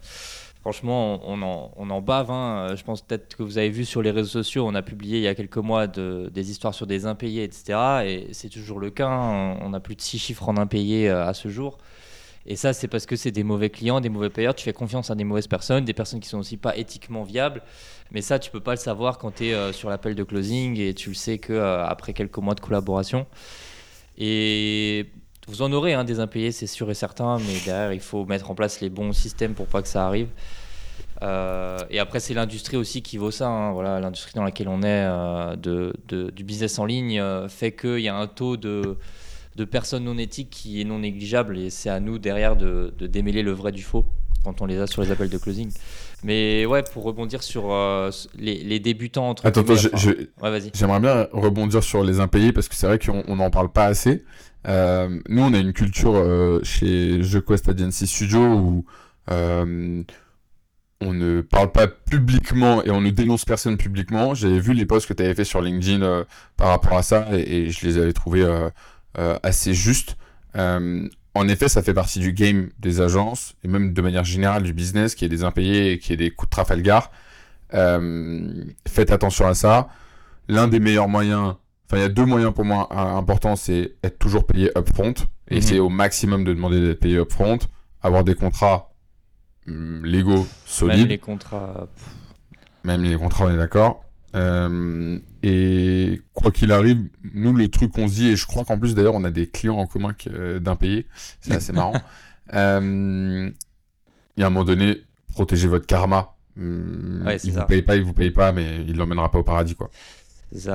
franchement, on en, on en bave. Hein. Je pense peut-être que vous avez vu sur les réseaux sociaux, on a publié il y a quelques mois de, des histoires sur des impayés, etc. Et c'est toujours le cas. Hein. On a plus de 6 chiffres en impayés euh, à ce jour. Et ça, c'est parce que c'est des mauvais clients, des mauvais payeurs. Tu fais confiance à des mauvaises personnes, des personnes qui sont aussi pas éthiquement viables. Mais ça, tu peux pas le savoir quand tu es euh, sur l'appel de closing et tu le sais que après quelques mois de collaboration. Et vous en aurez hein, des impayés, c'est sûr et certain, mais derrière, il faut mettre en place les bons systèmes pour pas que ça arrive. Euh, et après, c'est l'industrie aussi qui vaut ça. Hein. Voilà, l'industrie dans laquelle on est euh, du business en ligne euh, fait qu'il y a un taux de, personnes non éthiques qui est non négligeable. Et c'est à nous derrière de, de, démêler le vrai du faux quand on les a sur les appels de closing. Mais ouais, pour rebondir sur les, les, débutants entre. Attends, j'aimerais bien rebondir sur les impayés parce que c'est vrai qu'on n'en parle pas assez. Euh, nous, on a une culture euh, chez The Quest Agency Studio où euh, on ne parle pas publiquement et on ne dénonce personne publiquement. J'avais vu les posts que tu avais fait sur LinkedIn par rapport à ça et, je les avais trouvés assez justes. En effet, ça fait partie du game des agences et même de manière générale du business, qui est des impayés et qui est des coups de Trafalgar. faites attention à ça. L'un des meilleurs moyens Enfin, il y a deux moyens pour moi importants, c'est être toujours payé upfront, et essayer au maximum de demander d'être payé upfront, avoir des contrats hum, légaux solides. Même les contrats. Même les contrats, on est d'accord. Euh, et quoi qu'il arrive, nous, le truc qu'on se dit, et je crois qu'en plus d'ailleurs, on a des clients en commun euh, d'impayés, c'est assez marrant. *laughs* Euh, il y a un moment donné, protégez votre karma. Hum, ouais, il vous paye pas, il vous paye pas, mais il l'emmènera pas au paradis, quoi.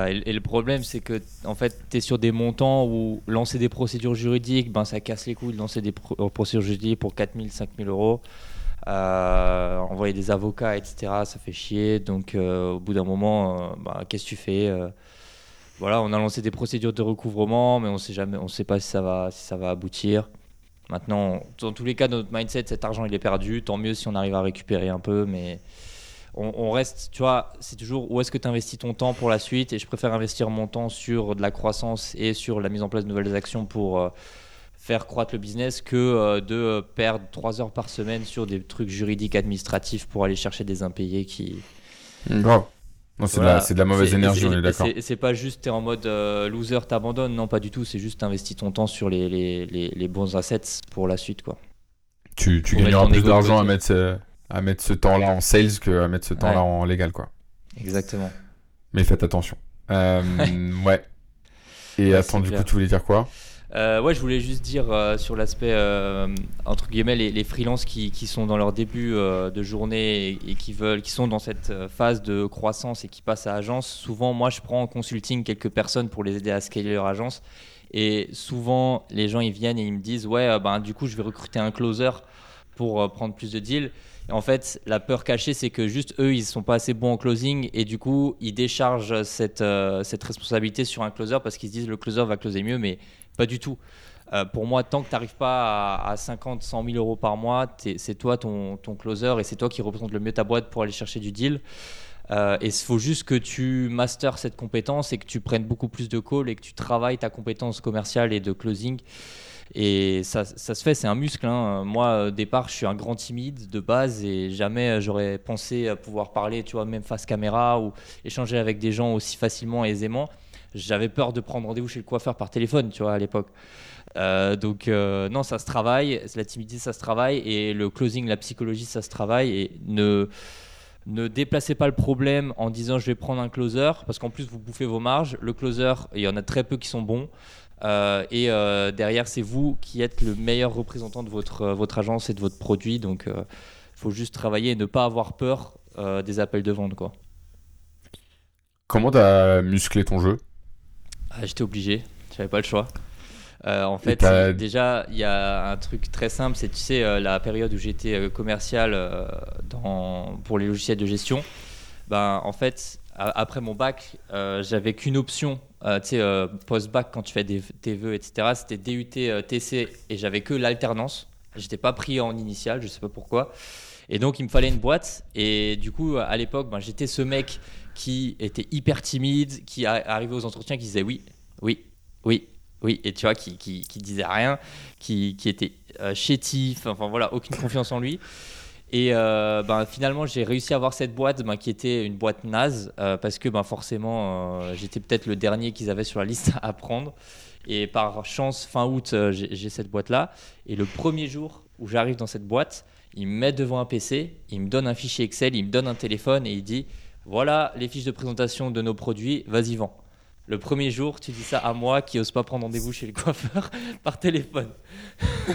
Et, le problème, c'est que en fait, tu es sur des montants où lancer des procédures juridiques, ben, ça casse les couilles de lancer des euh, procédures juridiques pour 4000, 5000 euros. Euh, envoyer des avocats, etc., ça fait chier. Donc, euh, au bout d'un moment, ben, qu'est-ce que tu fais Voilà, on a lancé des procédures de recouvrement, mais on sait jamais, on sait pas si ça va, si ça va aboutir. Maintenant, dans tous les cas, notre mindset, cet argent, il est perdu. Tant mieux si on arrive à récupérer un peu, mais on, reste, tu vois, c'est toujours où est-ce que tu investis ton temps pour la suite? Et je préfère investir mon temps sur de la croissance et sur la mise en place de nouvelles actions pour euh, faire croître le business que euh, de perdre trois heures par semaine sur des trucs juridiques administratifs pour aller chercher des impayés qui. Grave. c'est de, la mauvaise énergie, on est d'accord. C'est pas juste t'es en mode euh, loser, t'abandonnes, non pas du tout, c'est juste investis ton temps sur les, les, bons assets pour la suite. quoi. Tu, tu gagneras plus d'argent à mettre à mettre ce temps-là en sales que à mettre ce temps-là en légal, quoi. Exactement. Mais faites attention. Euh, *laughs* ouais. Et attends, du coup, tu voulais dire quoi? Euh, ouais, je voulais juste dire euh, sur l'aspect entre guillemets les, les freelances qui, sont dans leur début de journée et, qui veulent, qui sont dans cette phase de croissance et qui passent à agence. Souvent, moi, je prends en consulting quelques personnes pour les aider à scaler leur agence. Et souvent, les gens ils viennent et ils me disent ouais, ben du coup, je vais recruter un closer pour prendre plus de deals en fait, la peur cachée, c'est que juste eux, ils sont pas assez bons en closing et du coup, ils déchargent cette, euh, cette responsabilité sur un closer parce qu'ils se disent le closer va closer mieux, mais pas du tout. Euh, pour moi, tant que tu n'arrives pas à, 50, 100 000 euros par mois, c'est toi ton, closer et c'est toi qui représente le mieux ta boîte pour aller chercher du deal. Euh, et il faut juste que tu masters cette compétence et que tu prennes beaucoup plus de calls et que tu travailles ta compétence commerciale et de closing. Et ça, ça se fait, c'est un muscle. Hein. Moi, au départ, je suis un grand timide de base et jamais j'aurais pensé pouvoir parler, tu vois, même face caméra ou échanger avec des gens aussi facilement et aisément. J'avais peur de prendre rendez-vous chez le coiffeur par téléphone, tu vois, à l'époque. Euh, donc euh, non, ça se travaille. La timidité, ça se travaille. Et le closing, la psychologie, ça se travaille. Et ne ne déplacez pas le problème en disant je vais prendre un closer, parce qu'en plus vous bouffez vos marges. Le closer, il y en a très peu qui sont bons. Euh, et derrière, c'est vous qui êtes le meilleur représentant de votre, votre agence et de votre produit. Donc, il faut juste travailler et ne pas avoir peur des appels de vente. Quoi. Comment tu as musclé ton jeu? Ah, J'étais obligé, j'avais pas le choix. en fait, déjà, il y a un truc très simple, c'est tu sais, la période où j'étais commercial dans, pour les logiciels de gestion. Ben, en fait, après mon bac, j'avais qu'une option euh, tu sais, euh, post-bac, quand tu fais des, tes vœux, etc., c'était DUT, euh, TC, et j'avais que l'alternance. J'étais pas pris en initial, je sais pas pourquoi. Et donc, il me fallait une boîte. Et du coup, à l'époque, ben, j'étais ce mec qui était hyper timide, qui arrivait aux entretiens, qui disait oui, oui, oui, oui, et tu vois, qui, qui, disait rien, qui, était chétif, enfin voilà, aucune confiance en lui. Et euh, ben, finalement, j'ai réussi à avoir cette boîte ben, qui était une boîte naze euh, parce que ben, forcément, euh, j'étais peut-être le dernier qu'ils avaient sur la liste *laughs* à prendre. Et par chance, fin août, j'ai cette boîte-là. Et le premier jour où j'arrive dans cette boîte, il me met devant un PC, il me donne un fichier Excel, il me donne un téléphone et il dit voilà les fiches de présentation de nos produits, vas-y, vends. Le premier jour, tu dis ça à moi qui n'ose pas prendre rendez-vous chez le coiffeur *laughs* par téléphone.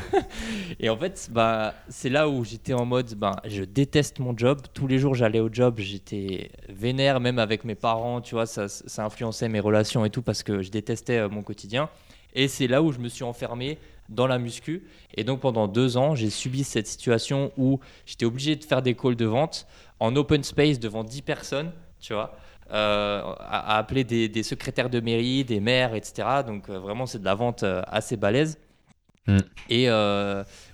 *laughs* et en fait, bah, c'est là où j'étais en mode, bah, je déteste mon job. Tous les jours, j'allais au job, j'étais vénère, même avec mes parents, tu vois, ça, ça influençait mes relations et tout parce que je détestais euh, mon quotidien. Et c'est là où je me suis enfermé dans la muscu. Et donc pendant deux ans, j'ai subi cette situation où j'étais obligé de faire des calls de vente en open space devant 10 personnes, tu vois. Euh, à, appeler des, secrétaires de mairie, des maires, etc. Donc euh, vraiment, c'est de la vente euh, assez balèze. Mm. Et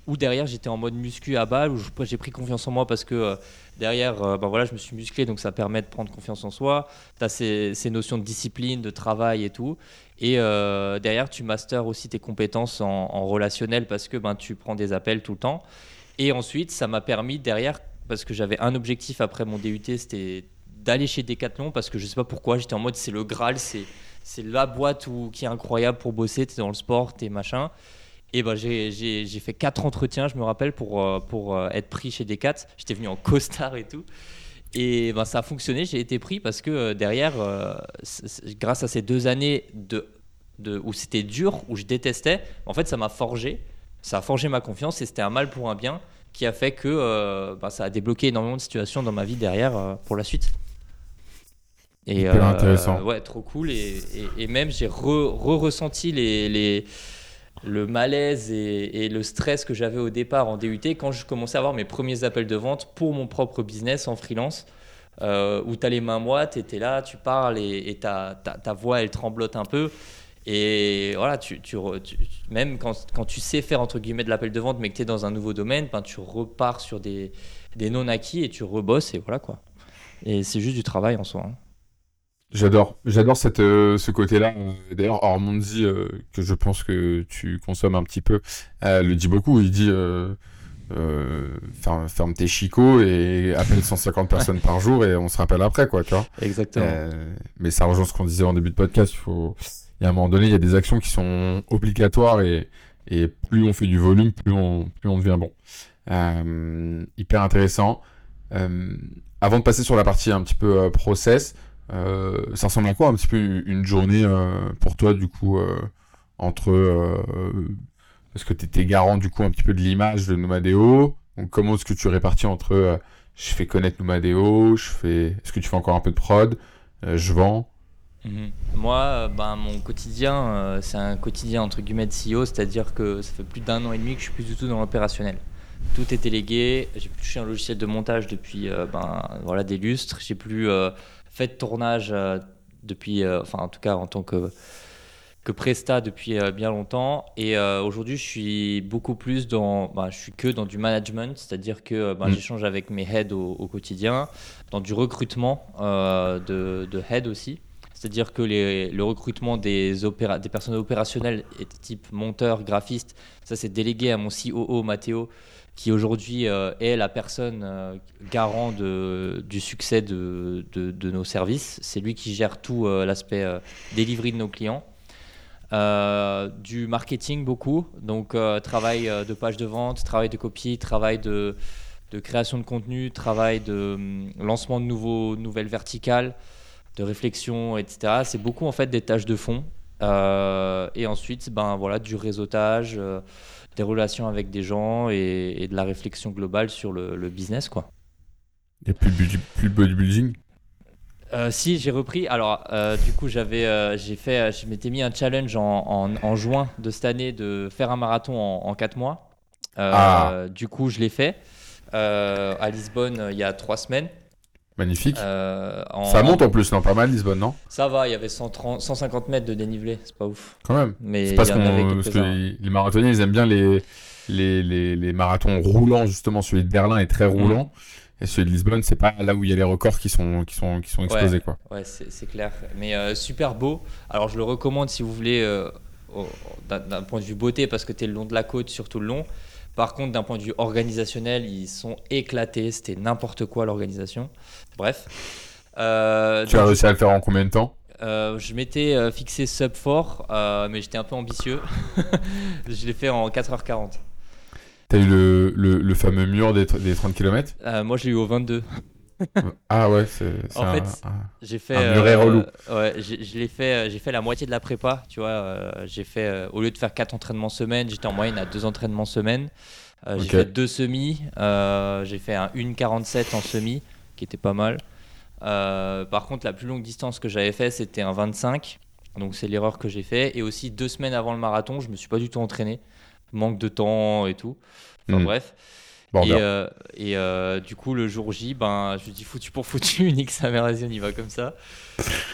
où derrière, j'étais en mode muscu à balle, où j'ai pris confiance en moi parce que derrière, ben voilà, je me suis musclé, donc ça permet de prendre confiance en soi. Tu as ces, notions de discipline, de travail et tout. Et derrière, tu masters aussi tes compétences en, relationnel parce que ben, tu prends des appels tout le temps. Et ensuite, ça m'a permis derrière, parce que j'avais un objectif après mon DUT, c'était d'aller chez Decathlon parce que je sais pas pourquoi, j'étais en mode c'est le Graal, c'est c'est la boîte où, qui est incroyable pour bosser, tu es dans le sport, et machin. Et ben j'ai fait quatre entretiens, je me rappelle, pour, euh, pour euh, être pris chez Decat. J'étais venu en costard et tout. Et ben, ça a fonctionné, j'ai été pris parce que euh, derrière, grâce à ces deux années de, de où c'était dur, où je détestais, en fait, ça m'a forgé. Ça a forgé ma confiance et c'était un mal pour un bien qui a fait que ben, ça a débloqué énormément de situations dans ma vie derrière pour la suite. Et euh, intéressant. Ouais, trop cool. Et, et, même, j'ai re-ressenti les, les, le malaise et, le stress que j'avais au départ en DUT quand je commençais à avoir mes premiers appels de vente pour mon propre business en freelance. Euh, où tu as les mains moites tu es là, tu parles et, ta, voix elle tremblote un peu. Et voilà, tu, même quand, quand, tu sais faire entre guillemets de l'appel de vente mais que tu es dans un nouveau domaine, ben, tu repars sur des, des non-acquis et tu rebosses et voilà quoi. Et c'est juste du travail en soi. Hein. J'adore, j'adore cette euh, ce côté-là. Euh, d'ailleurs, Ormondi, euh, que je pense que tu consommes un petit peu, le dit beaucoup. Il dit ferme, ferme, tes chicots et appelle *laughs* 150 personnes par jour et on se rappelle après, quoi, tu vois. Exactement. mais ça rejoint ce qu'on disait en début de podcast. Il faut, il y a un moment donné, il y a des actions qui sont obligatoires et et plus on fait du volume, plus on plus on devient bon. hyper intéressant. avant de passer sur la partie un petit peu process. Euh, ça ressemble à quoi un petit peu une journée euh, pour toi du coup euh, entre est-ce que tu étais garant du coup un petit peu de l'image de Numadeo donc comment est-ce que tu répartis entre je fais connaître Numadeo je fais est-ce que tu fais encore un peu de prod je vends? Mhm. Moi, ben, mon quotidien, c'est un quotidien entre guillemets de CEO, c'est-à-dire que ça fait plus d'un an et demi que je suis plus du tout dans l'opérationnel. Tout est délégué. J'ai plus touché un logiciel de montage depuis ben, voilà, des lustres. J'ai plus fait de tournage euh, depuis, euh, enfin en tout cas en tant que que Presta depuis euh, bien longtemps. Et aujourd'hui, je suis beaucoup plus dans, bah, je suis que dans du management, c'est-à-dire que bah, mm. j'échange avec mes heads au, quotidien, dans du recrutement de, de heads aussi. C'est-à-dire que les, le recrutement des, opéra des personnels opérationnels, type monteur, graphiste, ça c'est délégué à mon COO Matteo, qui aujourd'hui euh, est la personne euh, garant du succès de, nos services. C'est lui qui gère tout euh, l'aspect delivery de nos clients. du marketing beaucoup, donc travail de page de vente, travail de copie, travail de, de création de contenu, travail de hum, lancement de nouveaux, nouvelles verticales, de réflexion, etc. C'est beaucoup en fait des tâches de fond. Et ensuite, ben voilà, du réseautage, des relations avec des gens et, de la réflexion globale sur le, business, quoi. Et plus, plus bodybuilding? Euh, si j'ai repris. Alors du coup j'avais, j'ai fait, je m'étais mis un challenge en, juin de cette année de faire un marathon en, en 4 mois. Ah. Du coup je l'ai fait. Euh, à Lisbonne il y a trois semaines. Magnifique. Euh, ça monte en plus, non Pas mal Lisbonne, non? Ça va, il y avait 130, 150 mètres de dénivelé, c'est pas ouf. Quand même. Mais parce, que les marathoniens, ils aiment bien les, les, les, marathons roulants, justement. Celui de Berlin est très roulant. Mm. Et celui de Lisbonne, c'est pas là où il y a les records qui sont, qui sont, qui sont explosés. Ouais, quoi. ouais c'est clair. Mais euh, super beau. Alors je le recommande si vous voulez, d'un point de vue beauté, parce que tu es le long de la côte, surtout le long. Par contre, d'un point de vue organisationnel, ils sont éclatés. C'était n'importe quoi l'organisation. Bref. Euh, tu as réussi à le faire en combien de temps? Euh, je m'étais euh, fixé sub 4, mais j'étais un peu ambitieux. *laughs* je l'ai fait en 4h40. T'as eu le, le, fameux mur des, des 30 km Moi, je l'ai eu au 22 ah ouais, c'est En fait, j'ai fait. Un euh, relou. Ouais, j'ai fait, j'ai fait la moitié de la prépa, tu vois. Euh, j'ai fait, euh, au lieu de faire 4 entraînements semaine, j'étais en moyenne à 2 entraînements semaine. J'ai fait deux semis. j'ai fait un 1,47 en semi, qui était pas mal. par contre, la plus longue distance que j'avais fait, c'était un 25. Donc c'est l'erreur que j'ai fait. Et aussi deux semaines avant le marathon, je me suis pas du tout entraîné. Manque de temps et tout. Enfin hmm. bref. Et, euh, euh, du coup, le jour J, ben, je dis foutu pour foutu, nique sa mère, on y va comme ça.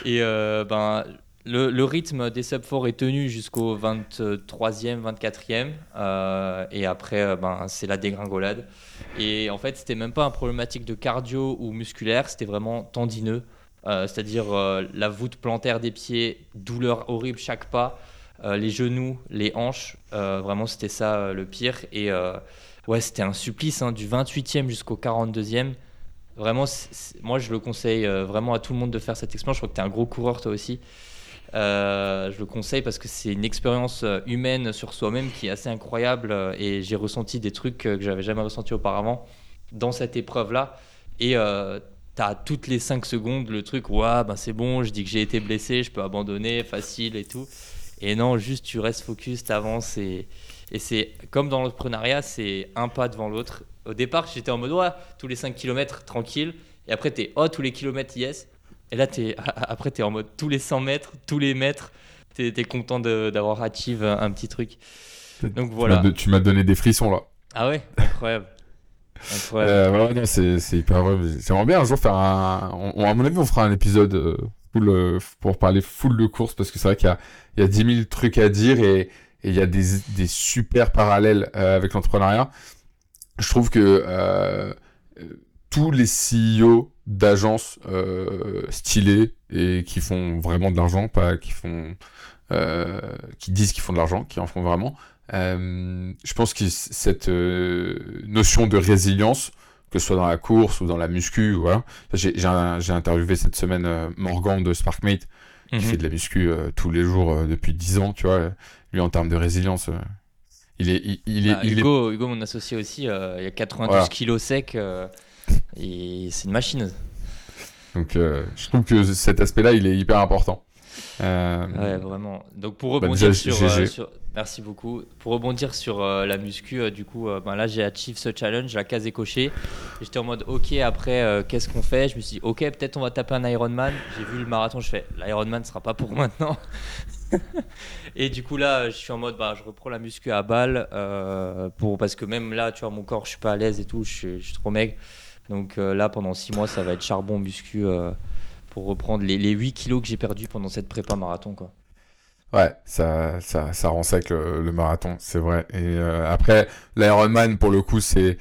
Et euh, ben, le, rythme des sub 4 est tenu jusqu'au 23e, 24e. et après, ben, c'est la dégringolade. Et en fait, c'était même pas un problématique de cardio ou musculaire, c'était vraiment tendineux. C'est-à-dire la voûte plantaire des pieds, douleur horrible chaque pas, les genoux, les hanches. vraiment, c'était ça le pire. Et ouais, c'était un supplice, hein, du 28e jusqu'au 42e. Vraiment, moi, je le conseille euh, vraiment à tout le monde de faire cette expérience. Je crois que tu es un gros coureur, toi aussi. Euh, je le conseille parce que c'est une expérience euh, humaine sur soi-même qui est assez incroyable et j'ai ressenti des trucs que j'avais jamais ressenti auparavant dans cette épreuve-là. Et tu as toutes les 5 secondes le truc, ouais, ben c'est bon, je dis que j'ai été blessé, je peux abandonner, facile et tout. Et non, juste tu restes focus, tu avances et, et c'est comme dans l'entrepreneuriat, c'est un pas devant l'autre. Au départ, j'étais en mode, ouais, tous les 5 km, tranquille. Et après, t'es, oh, tous les kilomètres, yes. Et là, es, *laughs* après, t'es en mode, tous les 100 mètres, tous les mètres, t'es es content d'avoir achieve un petit truc. Donc voilà. Tu m'as donné des frissons là. Ah ouais, incroyable. *laughs* incroyable. Euh, c'est hyper vrai. J'aimerais bien un jour faire un. On, à mon avis, on fera un épisode euh, full, euh, pour parler full de course parce que c'est vrai qu'il y, y a, 10 000 trucs à dire et et il y a des, des super parallèles euh, avec l'entrepreneuriat. Je trouve que euh, tous les CEO d'agences euh, stylées et qui font vraiment de l'argent, pas qui font, euh, qui disent qu'ils font de l'argent, qui en font vraiment. Euh, je pense que cette euh, notion de résilience, que ce soit dans la course ou dans la muscu, voilà. J'ai interviewé cette semaine Morgan de Sparkmate, qui mhm. fait de la muscu tous les jours depuis 10 ans, tu vois lui, en termes de résilience. Euh, il est, il, est, bah, Hugo, Hugo, mon associé aussi, euh, il y a 92 kilos secs euh, et c'est une machine. Donc, je trouve que cet aspect-là, il est hyper important. Ouais, vraiment. Donc, pour bah, rebondir sur, Merci beaucoup. Pour rebondir sur la muscu, du coup, ben là, j'ai achieve ce challenge, la case est cochée. J'étais en mode, ok, après, qu'est-ce qu'on fait? Je me suis dit, ok, peut-être on va taper un Ironman. J'ai vu le marathon, je fais, l'Ironman ne sera pas pour *laughs* maintenant. *laughs* et du coup là, je suis en mode, bah, je reprends la muscu à balle euh, pour parce que même là, tu vois, mon corps, je suis pas à l'aise et tout, je, suis trop maigre. Donc euh, là, pendant 6 mois, ça va être charbon muscu euh, pour reprendre les, les 8 kilos que j'ai perdus pendant cette prépa marathon, quoi. Ouais, ça, ça, rend sec le, le marathon, c'est vrai. Et après, l'Ironman, pour le coup, c'est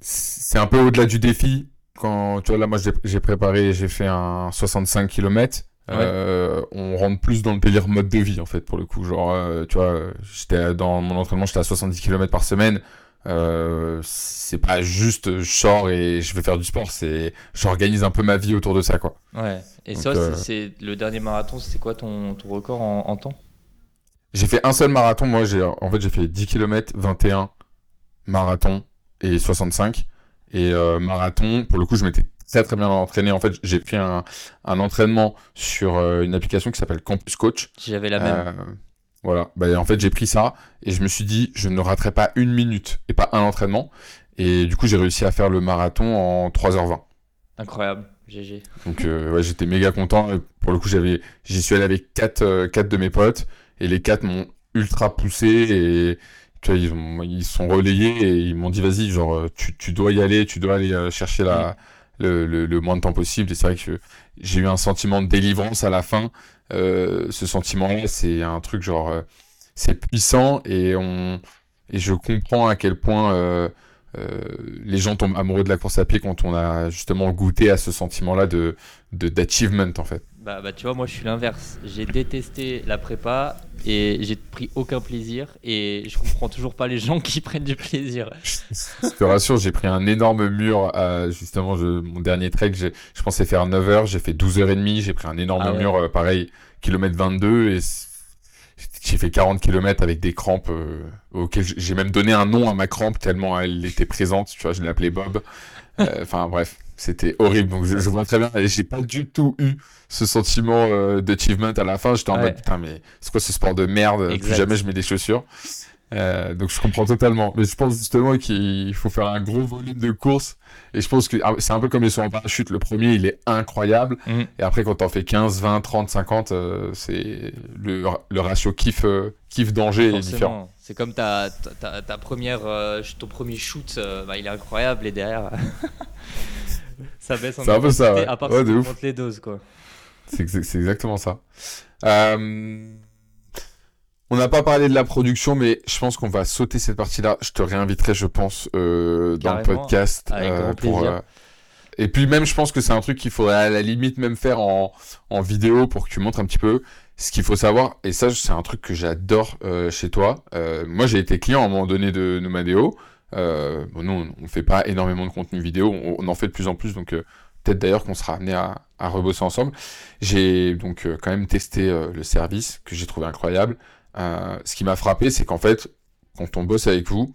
c'est un peu au-delà du défi. Quand tu vois là, moi j'ai préparé, j'ai fait un 65 km. Euh, on rentre plus dans le délire mode de vie en fait pour le coup. Genre euh, tu vois j'étais dans mon entraînement j'étais à 70 km par semaine. Euh, c'est pas juste je sors et je vais faire du sport c'est j'organise un peu ma vie autour de ça quoi. Ouais. Et ça c'est le dernier marathon c'était quoi ton, ton record en, temps? J'ai fait un seul marathon moi j'ai en fait j'ai fait 10 km 21 marathon et 65. Et marathon, pour le coup, je m'étais très très bien entraîné. En fait, j'ai fait un, un entraînement sur une application qui s'appelle Campus Coach. J'avais la même. voilà. Bah, en fait, j'ai pris ça et je me suis dit, je ne raterai pas une minute et pas un entraînement. Et du coup, j'ai réussi à faire le marathon en 3h20. Incroyable. GG. Donc euh, ouais, j'étais méga content. pour le coup, j'avais, j'y suis allé avec quatre, euh, quatre de mes potes et les quatre m'ont ultra poussé et tu vois, ils, ont, ils sont relayés et ils m'ont dit vas-y, genre tu, tu dois y aller, tu dois aller euh, chercher la, le, le, le, moins de temps possible. Et c'est vrai que j'ai eu un sentiment de délivrance à la fin. ce sentiment-là, c'est un truc genre c'est puissant et on et je comprends à quel point euh, les gens tombent amoureux de la course à pied quand on a justement goûté à ce sentiment-là de d'achievement en fait. Bah, bah, tu vois, moi je suis l'inverse. J'ai détesté la prépa et j'ai pris aucun plaisir et je comprends toujours pas les gens qui *laughs* prennent du plaisir. je te rassure, j'ai pris un énorme mur à justement mon dernier trek. Je pensais faire 9 heures, j'ai fait 12h30, j'ai pris un énorme ah mur euh, pareil, kilomètre 22 et j'ai fait 40 km avec des crampes euh, auxquelles j'ai même donné un nom à ma crampe tellement elle était présente. Tu vois, je l'ai appelée Bob. Euh, enfin bref, c'était horrible. Donc je, vois très bien. Et j'ai pas du tout eu ce sentiment euh, d'achievement à la fin. J'étais en mode putain mais c'est quoi ce sport de merde? Plus jamais je mets des chaussures. Euh, donc je comprends totalement. Mais je pense justement qu'il faut faire un gros volume de courses. Et je pense que ah, c'est un peu comme les sauts en parachute. Le premier, il est incroyable. Mm. Et après, quand t'en fais 15, 20, 30, 50, c'est le, le, ratio kiff, euh, kiff danger est différent. C'est comme ta, ta, ta, première, euh, ton premier shoot, bah, il est incroyable. Et derrière, *laughs* ça baisse un peu ça. À part ouais, les doses, quoi. C'est exactement ça. Euh... On n'a pas parlé de la production, mais je pense qu'on va sauter cette partie-là. Je te réinviterai, je pense, euh, dans le podcast. Euh, pour, Et puis même, je pense que c'est un truc qu'il faudrait à la limite même faire en, en vidéo pour que tu montres un petit peu ce qu'il faut savoir. Et ça, c'est un truc que j'adore chez toi. moi, j'ai été client à un moment donné de Nomadeo. Bon, nous, on fait pas énormément de contenu vidéo. On, en fait de plus en plus, donc peut-être d'ailleurs qu'on sera amené à, rebosser ensemble. J'ai donc quand même testé le service que j'ai trouvé incroyable. Euh, ce qui m'a frappé, c'est qu'en fait, quand on bosse avec vous,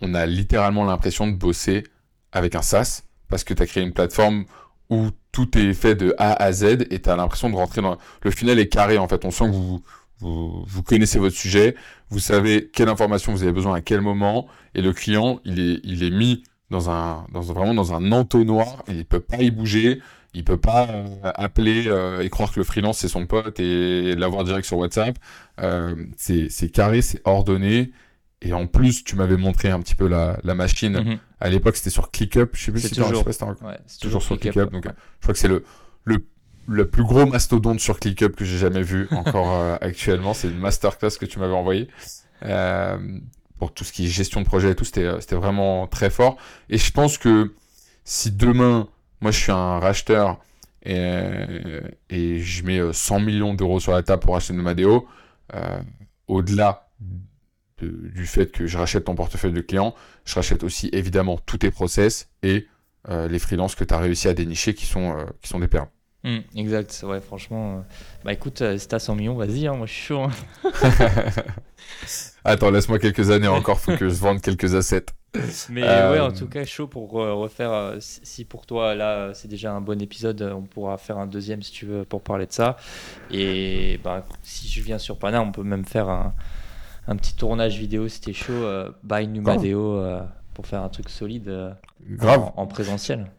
on a littéralement l'impression de bosser avec un SaaS parce que tu as créé une plateforme où tout est fait de A à Z et tu as l'impression de rentrer dans... Le final est carré en fait, on sent que vous, vous, vous, connaissez votre sujet, vous savez quelle information vous avez besoin à quel moment et le client, il est, il est mis dans un, dans, vraiment dans un entonnoir, il peut pas y bouger, il peut pas euh, appeler euh, et croire que le freelance c'est son pote et, l'avoir direct sur WhatsApp. Euh, c'est carré, c'est ordonné. Et en plus, tu m'avais montré un petit peu la, la machine. Mhm. À l'époque, c'était sur ClickUp. Je sais plus si toujours, ouais, toujours, sur ClickUp. donc, je crois que c'est le, le, le plus gros mastodonte sur ClickUp que j'ai jamais vu encore *laughs* actuellement. C'est une masterclass que tu m'avais envoyé. pour tout ce qui est gestion de projet et tout, c'était vraiment très fort. Et je pense que si demain, moi, je suis un racheteur et, je mets 100 euh, millions d'euros sur la table pour acheter Nomadeo. Euh, Au-delà du fait que je rachète ton portefeuille de clients, je rachète aussi évidemment tous tes process et euh, les freelances que tu as réussi à dénicher qui sont, euh, qui sont des perles. Mmh, exact, ouais, franchement. Euh, bah écoute, si t'as 100 millions, vas-y, hein, moi je suis chaud. Hein. *laughs* Attends, laisse-moi quelques années encore, faut que je vende quelques assets. Mais ouais, en tout cas, chaud pour refaire. si pour toi, là, c'est déjà un bon épisode, on pourra faire un deuxième si tu veux pour parler de ça. Et bah, si je viens sur Pana, on peut même faire un, un petit tournage vidéo si t'es chaud, by Numadeo, pour faire un truc solide Grave. en présentiel.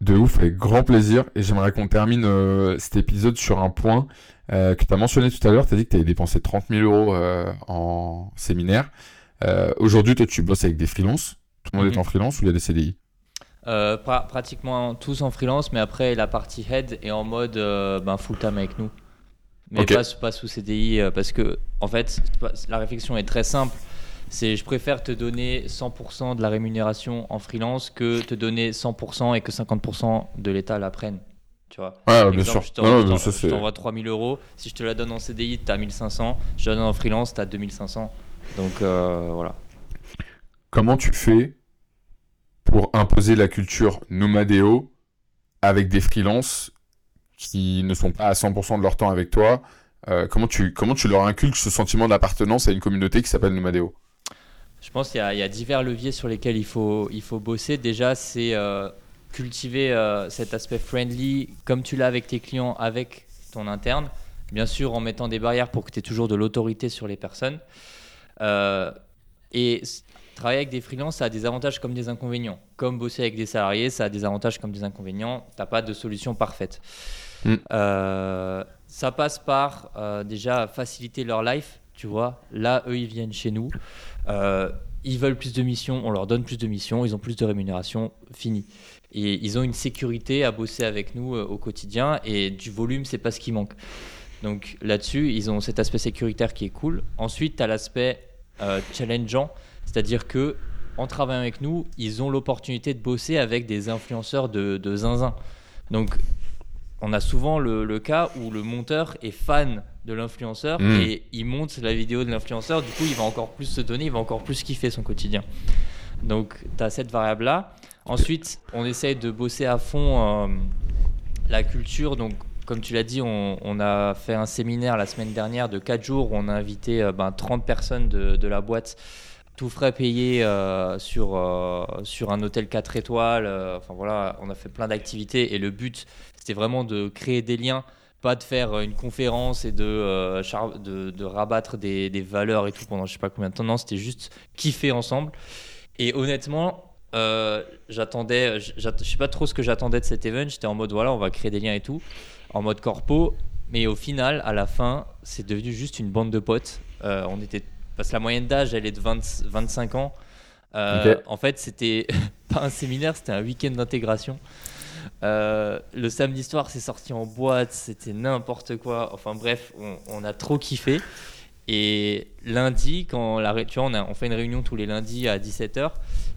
De ouf, avec grand plaisir. Et j'aimerais qu'on termine euh, cet épisode sur un point euh, que tu as mentionné tout à l'heure. Tu as dit que tu avais dépensé 30 000 euros euh, en séminaire. Aujourd'hui, toi, tu bosses avec des freelances. Tout le monde est mhm. en freelance ou il y a des CDI Pratiquement tous en freelance, mais après, la partie head est en mode ben, full-time avec nous. Mais pas, pas, sous CDI, parce que, en fait, la réflexion est très simple c'est je préfère te donner 100% de la rémunération en freelance que te donner 100% et que 50% de l'État la prenne. Tu vois ouais, bien sûr. Je t'envoie 3000 euros. Si je te la donne en CDI, tu as 1500. Je te la donne en freelance, tu as 2500. Donc euh, voilà. Comment tu fais pour imposer la culture nomadéo avec des freelances qui ne sont pas à 100% de leur temps avec toi? Euh, comment, tu, comment tu leur inculques ce sentiment d'appartenance à une communauté qui s'appelle Nomadéo? Je pense qu'il y, a divers leviers sur lesquels il faut, il faut bosser. Déjà, c'est cultiver cet aspect friendly comme tu l'as avec tes clients, avec ton interne. Bien sûr, en mettant des barrières pour que tu aies toujours de l'autorité sur les personnes. et travailler avec des freelances, ça a des avantages comme des inconvénients. Comme bosser avec des salariés, ça a des avantages comme des inconvénients. Tu n'as pas de solution parfaite. Mm. Euh, ça passe par euh, déjà faciliter leur life, tu vois. Là, eux, ils viennent chez nous. Euh, ils veulent plus de missions, on leur donne plus de missions, ils ont plus de rémunération, fini. Et ils ont une sécurité à bosser avec nous au quotidien et du volume, c'est pas ce qui manque. Donc là-dessus, ils ont cet aspect sécuritaire qui est cool. Ensuite, tu as l'aspect challengeant c'est-à-dire que en travaillant avec nous, ils ont l'opportunité de bosser avec des influenceurs de, zinzin. Donc, on a souvent le, cas où le monteur est fan de l'influenceur hmm. et il monte la vidéo de l'influenceur. Du coup, il va encore plus se donner, il va encore plus kiffer son quotidien. Donc, tu as cette variable-là. Ensuite, on essaye de bosser à fond euh, la culture. Donc, comme tu l'as dit, on, a fait un séminaire la semaine dernière de 4 jours où on a invité 30 euh, ben, personnes de, de la boîte tout frais payé euh, sur, euh, sur un hôtel 4 étoiles. Enfin voilà, on a fait plein d'activités et le but, c'était vraiment de créer des liens, pas de faire une conférence et de, de, de, rabattre des, des, valeurs et tout pendant je sais pas combien de temps. Non, c'était juste kiffer ensemble. Et honnêtement, j'attendais, je sais pas trop ce que j'attendais de cet event. J'étais en mode voilà, on va créer des liens et tout, en mode corpo. Mais au final, à la fin, c'est devenu juste une bande de potes. on était parce que la moyenne d'âge, elle est de 25 ans. Euh, en fait, c'était *laughs* pas un séminaire, c'était un week-end d'intégration. Euh, le samedi soir, c'est sorti en boîte, c'était n'importe quoi. Enfin bref, on, a trop kiffé. Et lundi, quand la, tu vois, on, a, on fait une réunion tous les lundis à 17h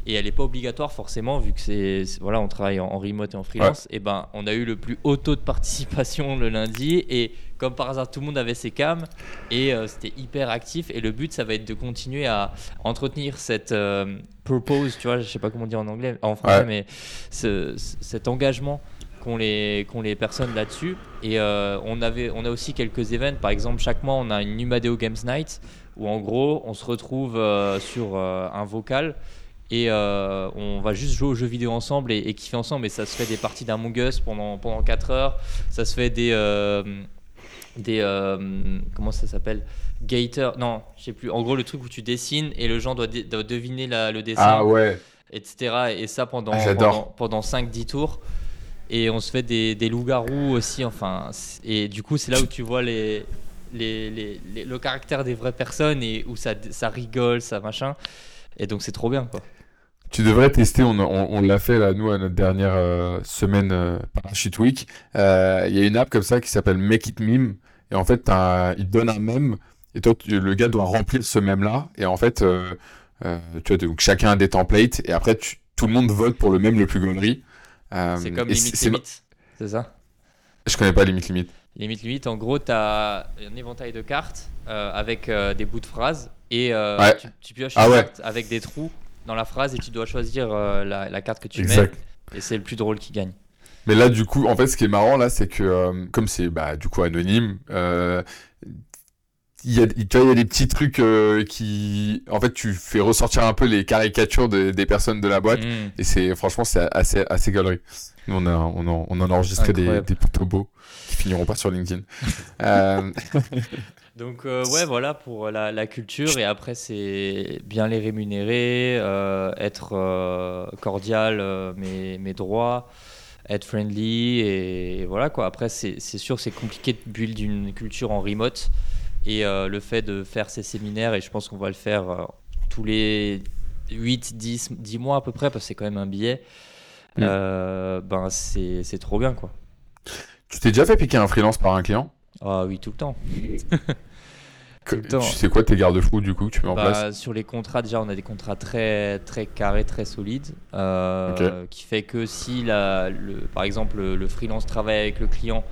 et elle n'est pas obligatoire forcément vu que c'est voilà on travaille en, remote et en freelance et ben on a eu le plus haut taux de participation le lundi et comme par hasard tout le monde avait ses cams et euh, c'était hyper actif et le but ça va être de continuer à entretenir cette euh, purpose tu vois je sais pas comment dire en anglais en français mais cet engagement qu'ont les, les personnes là-dessus et euh, on avait on a aussi quelques événements par exemple chaque mois on a une Numadeo Games Night où en gros on se retrouve sur un vocal et euh, on va juste jouer aux jeux vidéo ensemble et, kiffer ensemble. Et ça se fait des parties d'Among Us pendant, pendant 4 heures. Ça se fait des. Euh, des euh, comment ça s'appelle Gator. Non, je sais plus. En gros, le truc où tu dessines et le gens doit, deviner le dessin. Ah ouais. Etc. Et ça pendant, ah, pendant, pendant 5-10 tours. Et on se fait des, des loups-garous aussi. Enfin, et du coup, c'est là où tu vois les, les, les, le caractère des vraies personnes et où ça, ça rigole, ça machin. Et donc, c'est trop bien, quoi. Tu devrais tester, on, on, l'a fait là, nous, à notre dernière euh, semaine euh, Parachute Week. Euh, il y a une app comme ça qui s'appelle Make It Meme. Et en fait, il te donne un mème. Et toi, le gars doit remplir ce mème-là. Et en fait, euh, tu vois, donc chacun a des templates. Et après, tout le monde vote pour le même le plus gaulerie. c'est comme Limite Limite, c'est ça? Je connais pas Limite Limite. Limite Limite, en gros, tu as un éventail de cartes avec des bouts de phrases. Et tu, pioches ah une carte avec des trous dans la phrase et tu dois choisir euh, la, carte que tu mets. Et c'est le plus drôle qui gagne. Mais là, du coup, en fait, ce qui est marrant là, c'est que euh, comme c'est bah, du coup anonyme, euh, il y a, il y a des petits trucs qui, en fait, tu fais ressortir un peu les caricatures des personnes de la boîte, mm. et c'est franchement c'est assez assez galerie. Nous on a on, en, on en a enregistré des, des plutôt beaux qui finiront pas sur LinkedIn. *laughs* Donc euh, ouais, voilà pour la, culture et après c'est bien les rémunérer, euh, être euh, cordial mais, mais droit, être friendly et, voilà quoi. Après c'est sûr c'est compliqué de build une culture en remote et le fait de faire ces séminaires et je pense qu'on va le faire tous les 8, 10, 10 mois à peu près parce que c'est quand même un billet, mm. ben c'est trop bien quoi. Tu t'es déjà fait piquer un freelance par un client? Ah oui, tout le temps. *laughs* Tu sais quoi tes garde-fous du coup que tu mets en bah, place Sur les contrats, déjà, on a des contrats très, très carrés, très solides, euh, qui fait que si, la, le, par exemple, le, freelance travaille avec le client,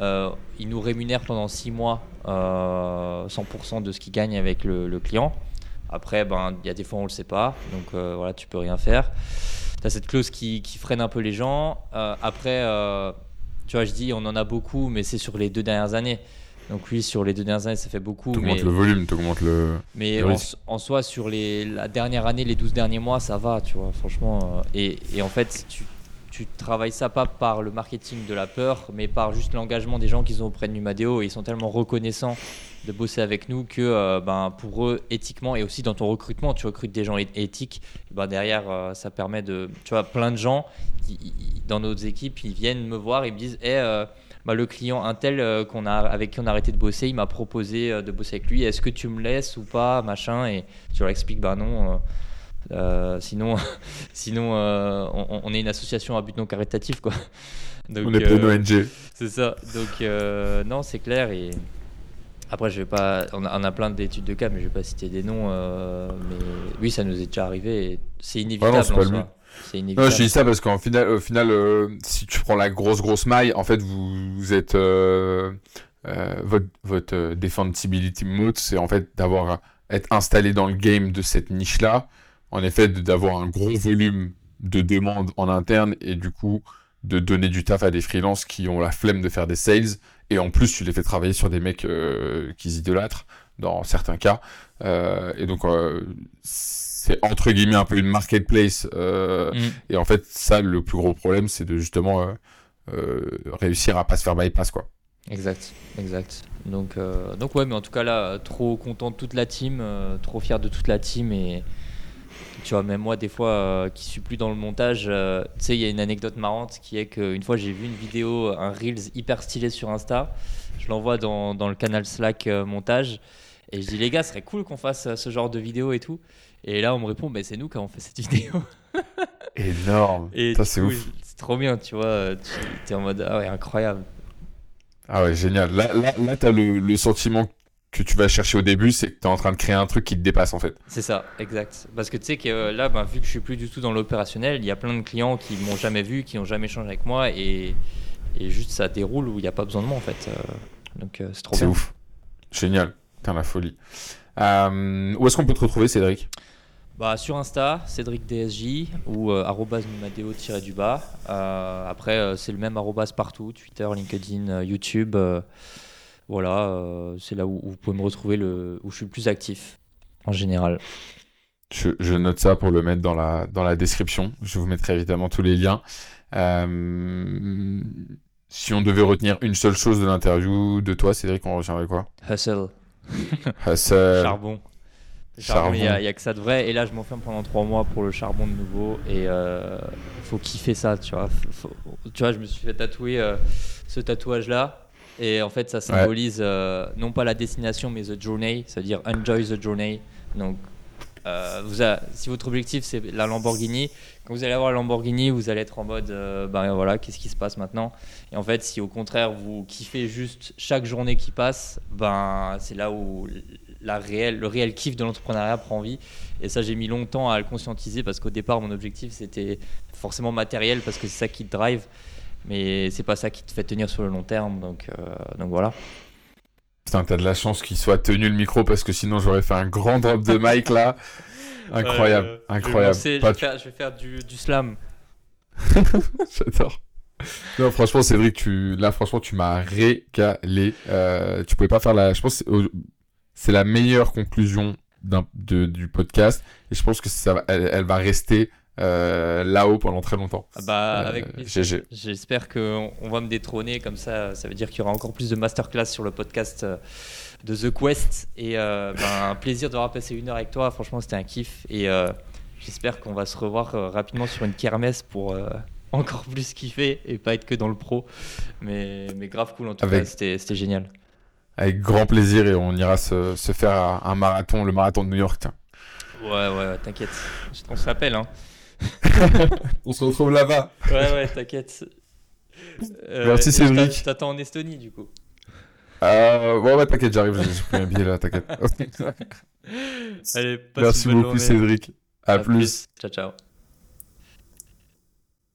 euh, il nous rémunère pendant 6 mois 100% euh, de ce qu'il gagne avec le, client. Après, ben, il y a des fois on le sait pas, donc voilà, tu peux rien faire. Tu as cette clause qui, qui, freine un peu les gens. après, tu vois, je dis, on en a beaucoup, mais c'est sur les deux dernières années. Donc oui, sur les deux dernières années, ça fait beaucoup. Tu augmentes le volume, tu augmentes le. Mais en, soi, sur les, la dernière année, les 12 derniers mois, ça va, tu vois, franchement. Et, et en fait, tu, tu travailles ça pas par le marketing de la peur, mais par juste l'engagement des gens qu'ils ont auprès de Numadeo. Et ils sont tellement reconnaissants de bosser avec nous que euh, ben, pour eux, éthiquement, et aussi dans ton recrutement, tu recrutes des gens éthiques. Ben, derrière, euh, ça permet de. Tu vois, plein de gens qui, dans nos équipes, ils viennent me voir et me disent hey, eh, bah, le client un tel qu'on a, avec qui on a arrêté de bosser, il m'a proposé de bosser avec lui. Est-ce que tu me laisses ou pas Machin. Et je leur explique bah non. Euh, sinon, *laughs* sinon euh, on, est une association à but non caritatif. Quoi. *laughs* on est pas une euh, ONG. C'est ça. Donc, non, c'est clair. Et après, je vais pas. On a, plein d'études de cas, mais je vais pas citer des noms. mais oui, ça nous est déjà arrivé. C'est inévitable. C'est inévitable. Non, je dis ça parce qu'en final, au final, si tu prends la grosse grosse maille, en fait, vous, êtes votre votre defensibility mode, c'est en fait d'avoir être installé dans le game de cette niche là en effet d'avoir un gros volume de demandes en interne et du coup de donner du taf à des freelances qui ont la flemme de faire des sales. Et en plus tu les fais travailler sur des mecs euh, qu'ils idolâtrent dans certains cas euh, et donc euh, c'est entre guillemets un peu une marketplace mm. et en fait ça le plus gros problème c'est de justement réussir à pas se faire bypass quoi exact exact donc donc ouais mais en tout cas là trop content de toute la team trop fier de toute la team et tu vois, même moi, des fois, euh, qui suis plus dans le montage, euh, tu sais, il y a une anecdote marrante qui est qu'une fois, j'ai vu une vidéo, un Reels hyper stylé sur Insta. Je l'envoie dans, dans, le canal Slack euh, montage. Et je dis, les gars, ce serait cool qu'on fasse ce genre de vidéo et tout. Et là, on me répond, mais c'est nous qui avons fait cette vidéo. *laughs* Énorme. Et c'est ouf. C'est trop bien, tu vois. Tu es en mode, ah ouais, incroyable. Ah ouais, génial. Là, là, là tu as le, le, sentiment que tu vas chercher au début, c'est que tu es en train de créer un truc qui te dépasse en fait. C'est ça, exact. Parce que tu sais que euh, là, ben, vu que je suis plus du tout dans l'opérationnel, il y a plein de clients qui m'ont jamais vu, qui n'ont jamais échangé avec moi et, et juste ça déroule où il n'y a pas besoin de moi en fait. Euh, donc euh, c'est trop bien. C'est ouf. Génial. T'es la folie. où est-ce qu'on peut te retrouver, Cédric? Bah, sur Insta, Cédric DSJ ou du bas. après, c'est le même arrobas partout Twitter, LinkedIn, YouTube. Voilà, euh, c'est là où, vous pouvez me retrouver, le, où je suis le plus actif en général. Je, note ça pour le mettre dans la, dans la description. Je vous mettrai évidemment tous les liens. Euh, si on devait retenir une seule chose de l'interview de toi, Cédric, on retiendrait quoi? Hustle. Hustle. Charbon. Charbon, il n'y a, que ça de vrai. Et là, je m'enferme pendant trois mois pour le charbon de nouveau. Et il euh, faut kiffer ça, tu vois. tu vois, je me suis fait tatouer ce tatouage-là. Et en fait, ça symbolise euh, non pas la destination, mais the journey, c'est-à-dire enjoy the journey. Donc, euh, si votre objectif c'est la Lamborghini, quand vous allez avoir la Lamborghini, vous allez être en mode, ben voilà, qu'est-ce qui se passe maintenant? Et en fait, si au contraire vous kiffez juste chaque journée qui passe, ben c'est là où la réelle, le réel kiff de l'entrepreneuriat prend vie. Et ça, j'ai mis longtemps à le conscientiser parce qu'au départ, mon objectif c'était forcément matériel parce que c'est ça qui te drive mais c'est pas ça qui te fait tenir sur le long terme, donc, euh, donc voilà. Putain, t'as de la chance qu'il soit tenu le micro parce que sinon j'aurais fait un grand drop de mic là. *laughs* Incroyable, incroyable. Je vais, faire, je vais, faire, du, du slam. *laughs* J'adore. Non, franchement, Cédric, tu, là, franchement, tu m'as régalé. Euh, tu pouvais pas faire la, je pense, c'est la meilleure conclusion de, du podcast. Et je pense que ça, elle va rester euh, là-haut pendant très longtemps. Ah bah, euh, avec J'espère qu'on va me détrôner comme ça. Ça veut dire qu'il y aura encore plus de masterclass sur le podcast euh, de The Quest. Et ben, un plaisir d'avoir passé une heure avec toi. Franchement, c'était un kiff. Et j'espère qu'on va se revoir rapidement sur une kermesse pour encore plus kiffer et pas être que dans le pro. Mais, mais grave cool en tout cas, c'était génial. Avec grand plaisir et on ira se, se faire un marathon, le marathon de New York. Tiens. Ouais, ouais, t'inquiète. On s'appelle, hein. *laughs* On se retrouve là-bas. Ouais, ouais, t'inquiète. Euh, Merci Cédric. Je t'attends en Estonie du coup. Euh, bon, ouais, t'inquiète, j'arrive, j'ai pris un billet là, t'inquiète. *laughs* Allez, Merci beaucoup Cédric. À, plus. Ciao, ciao.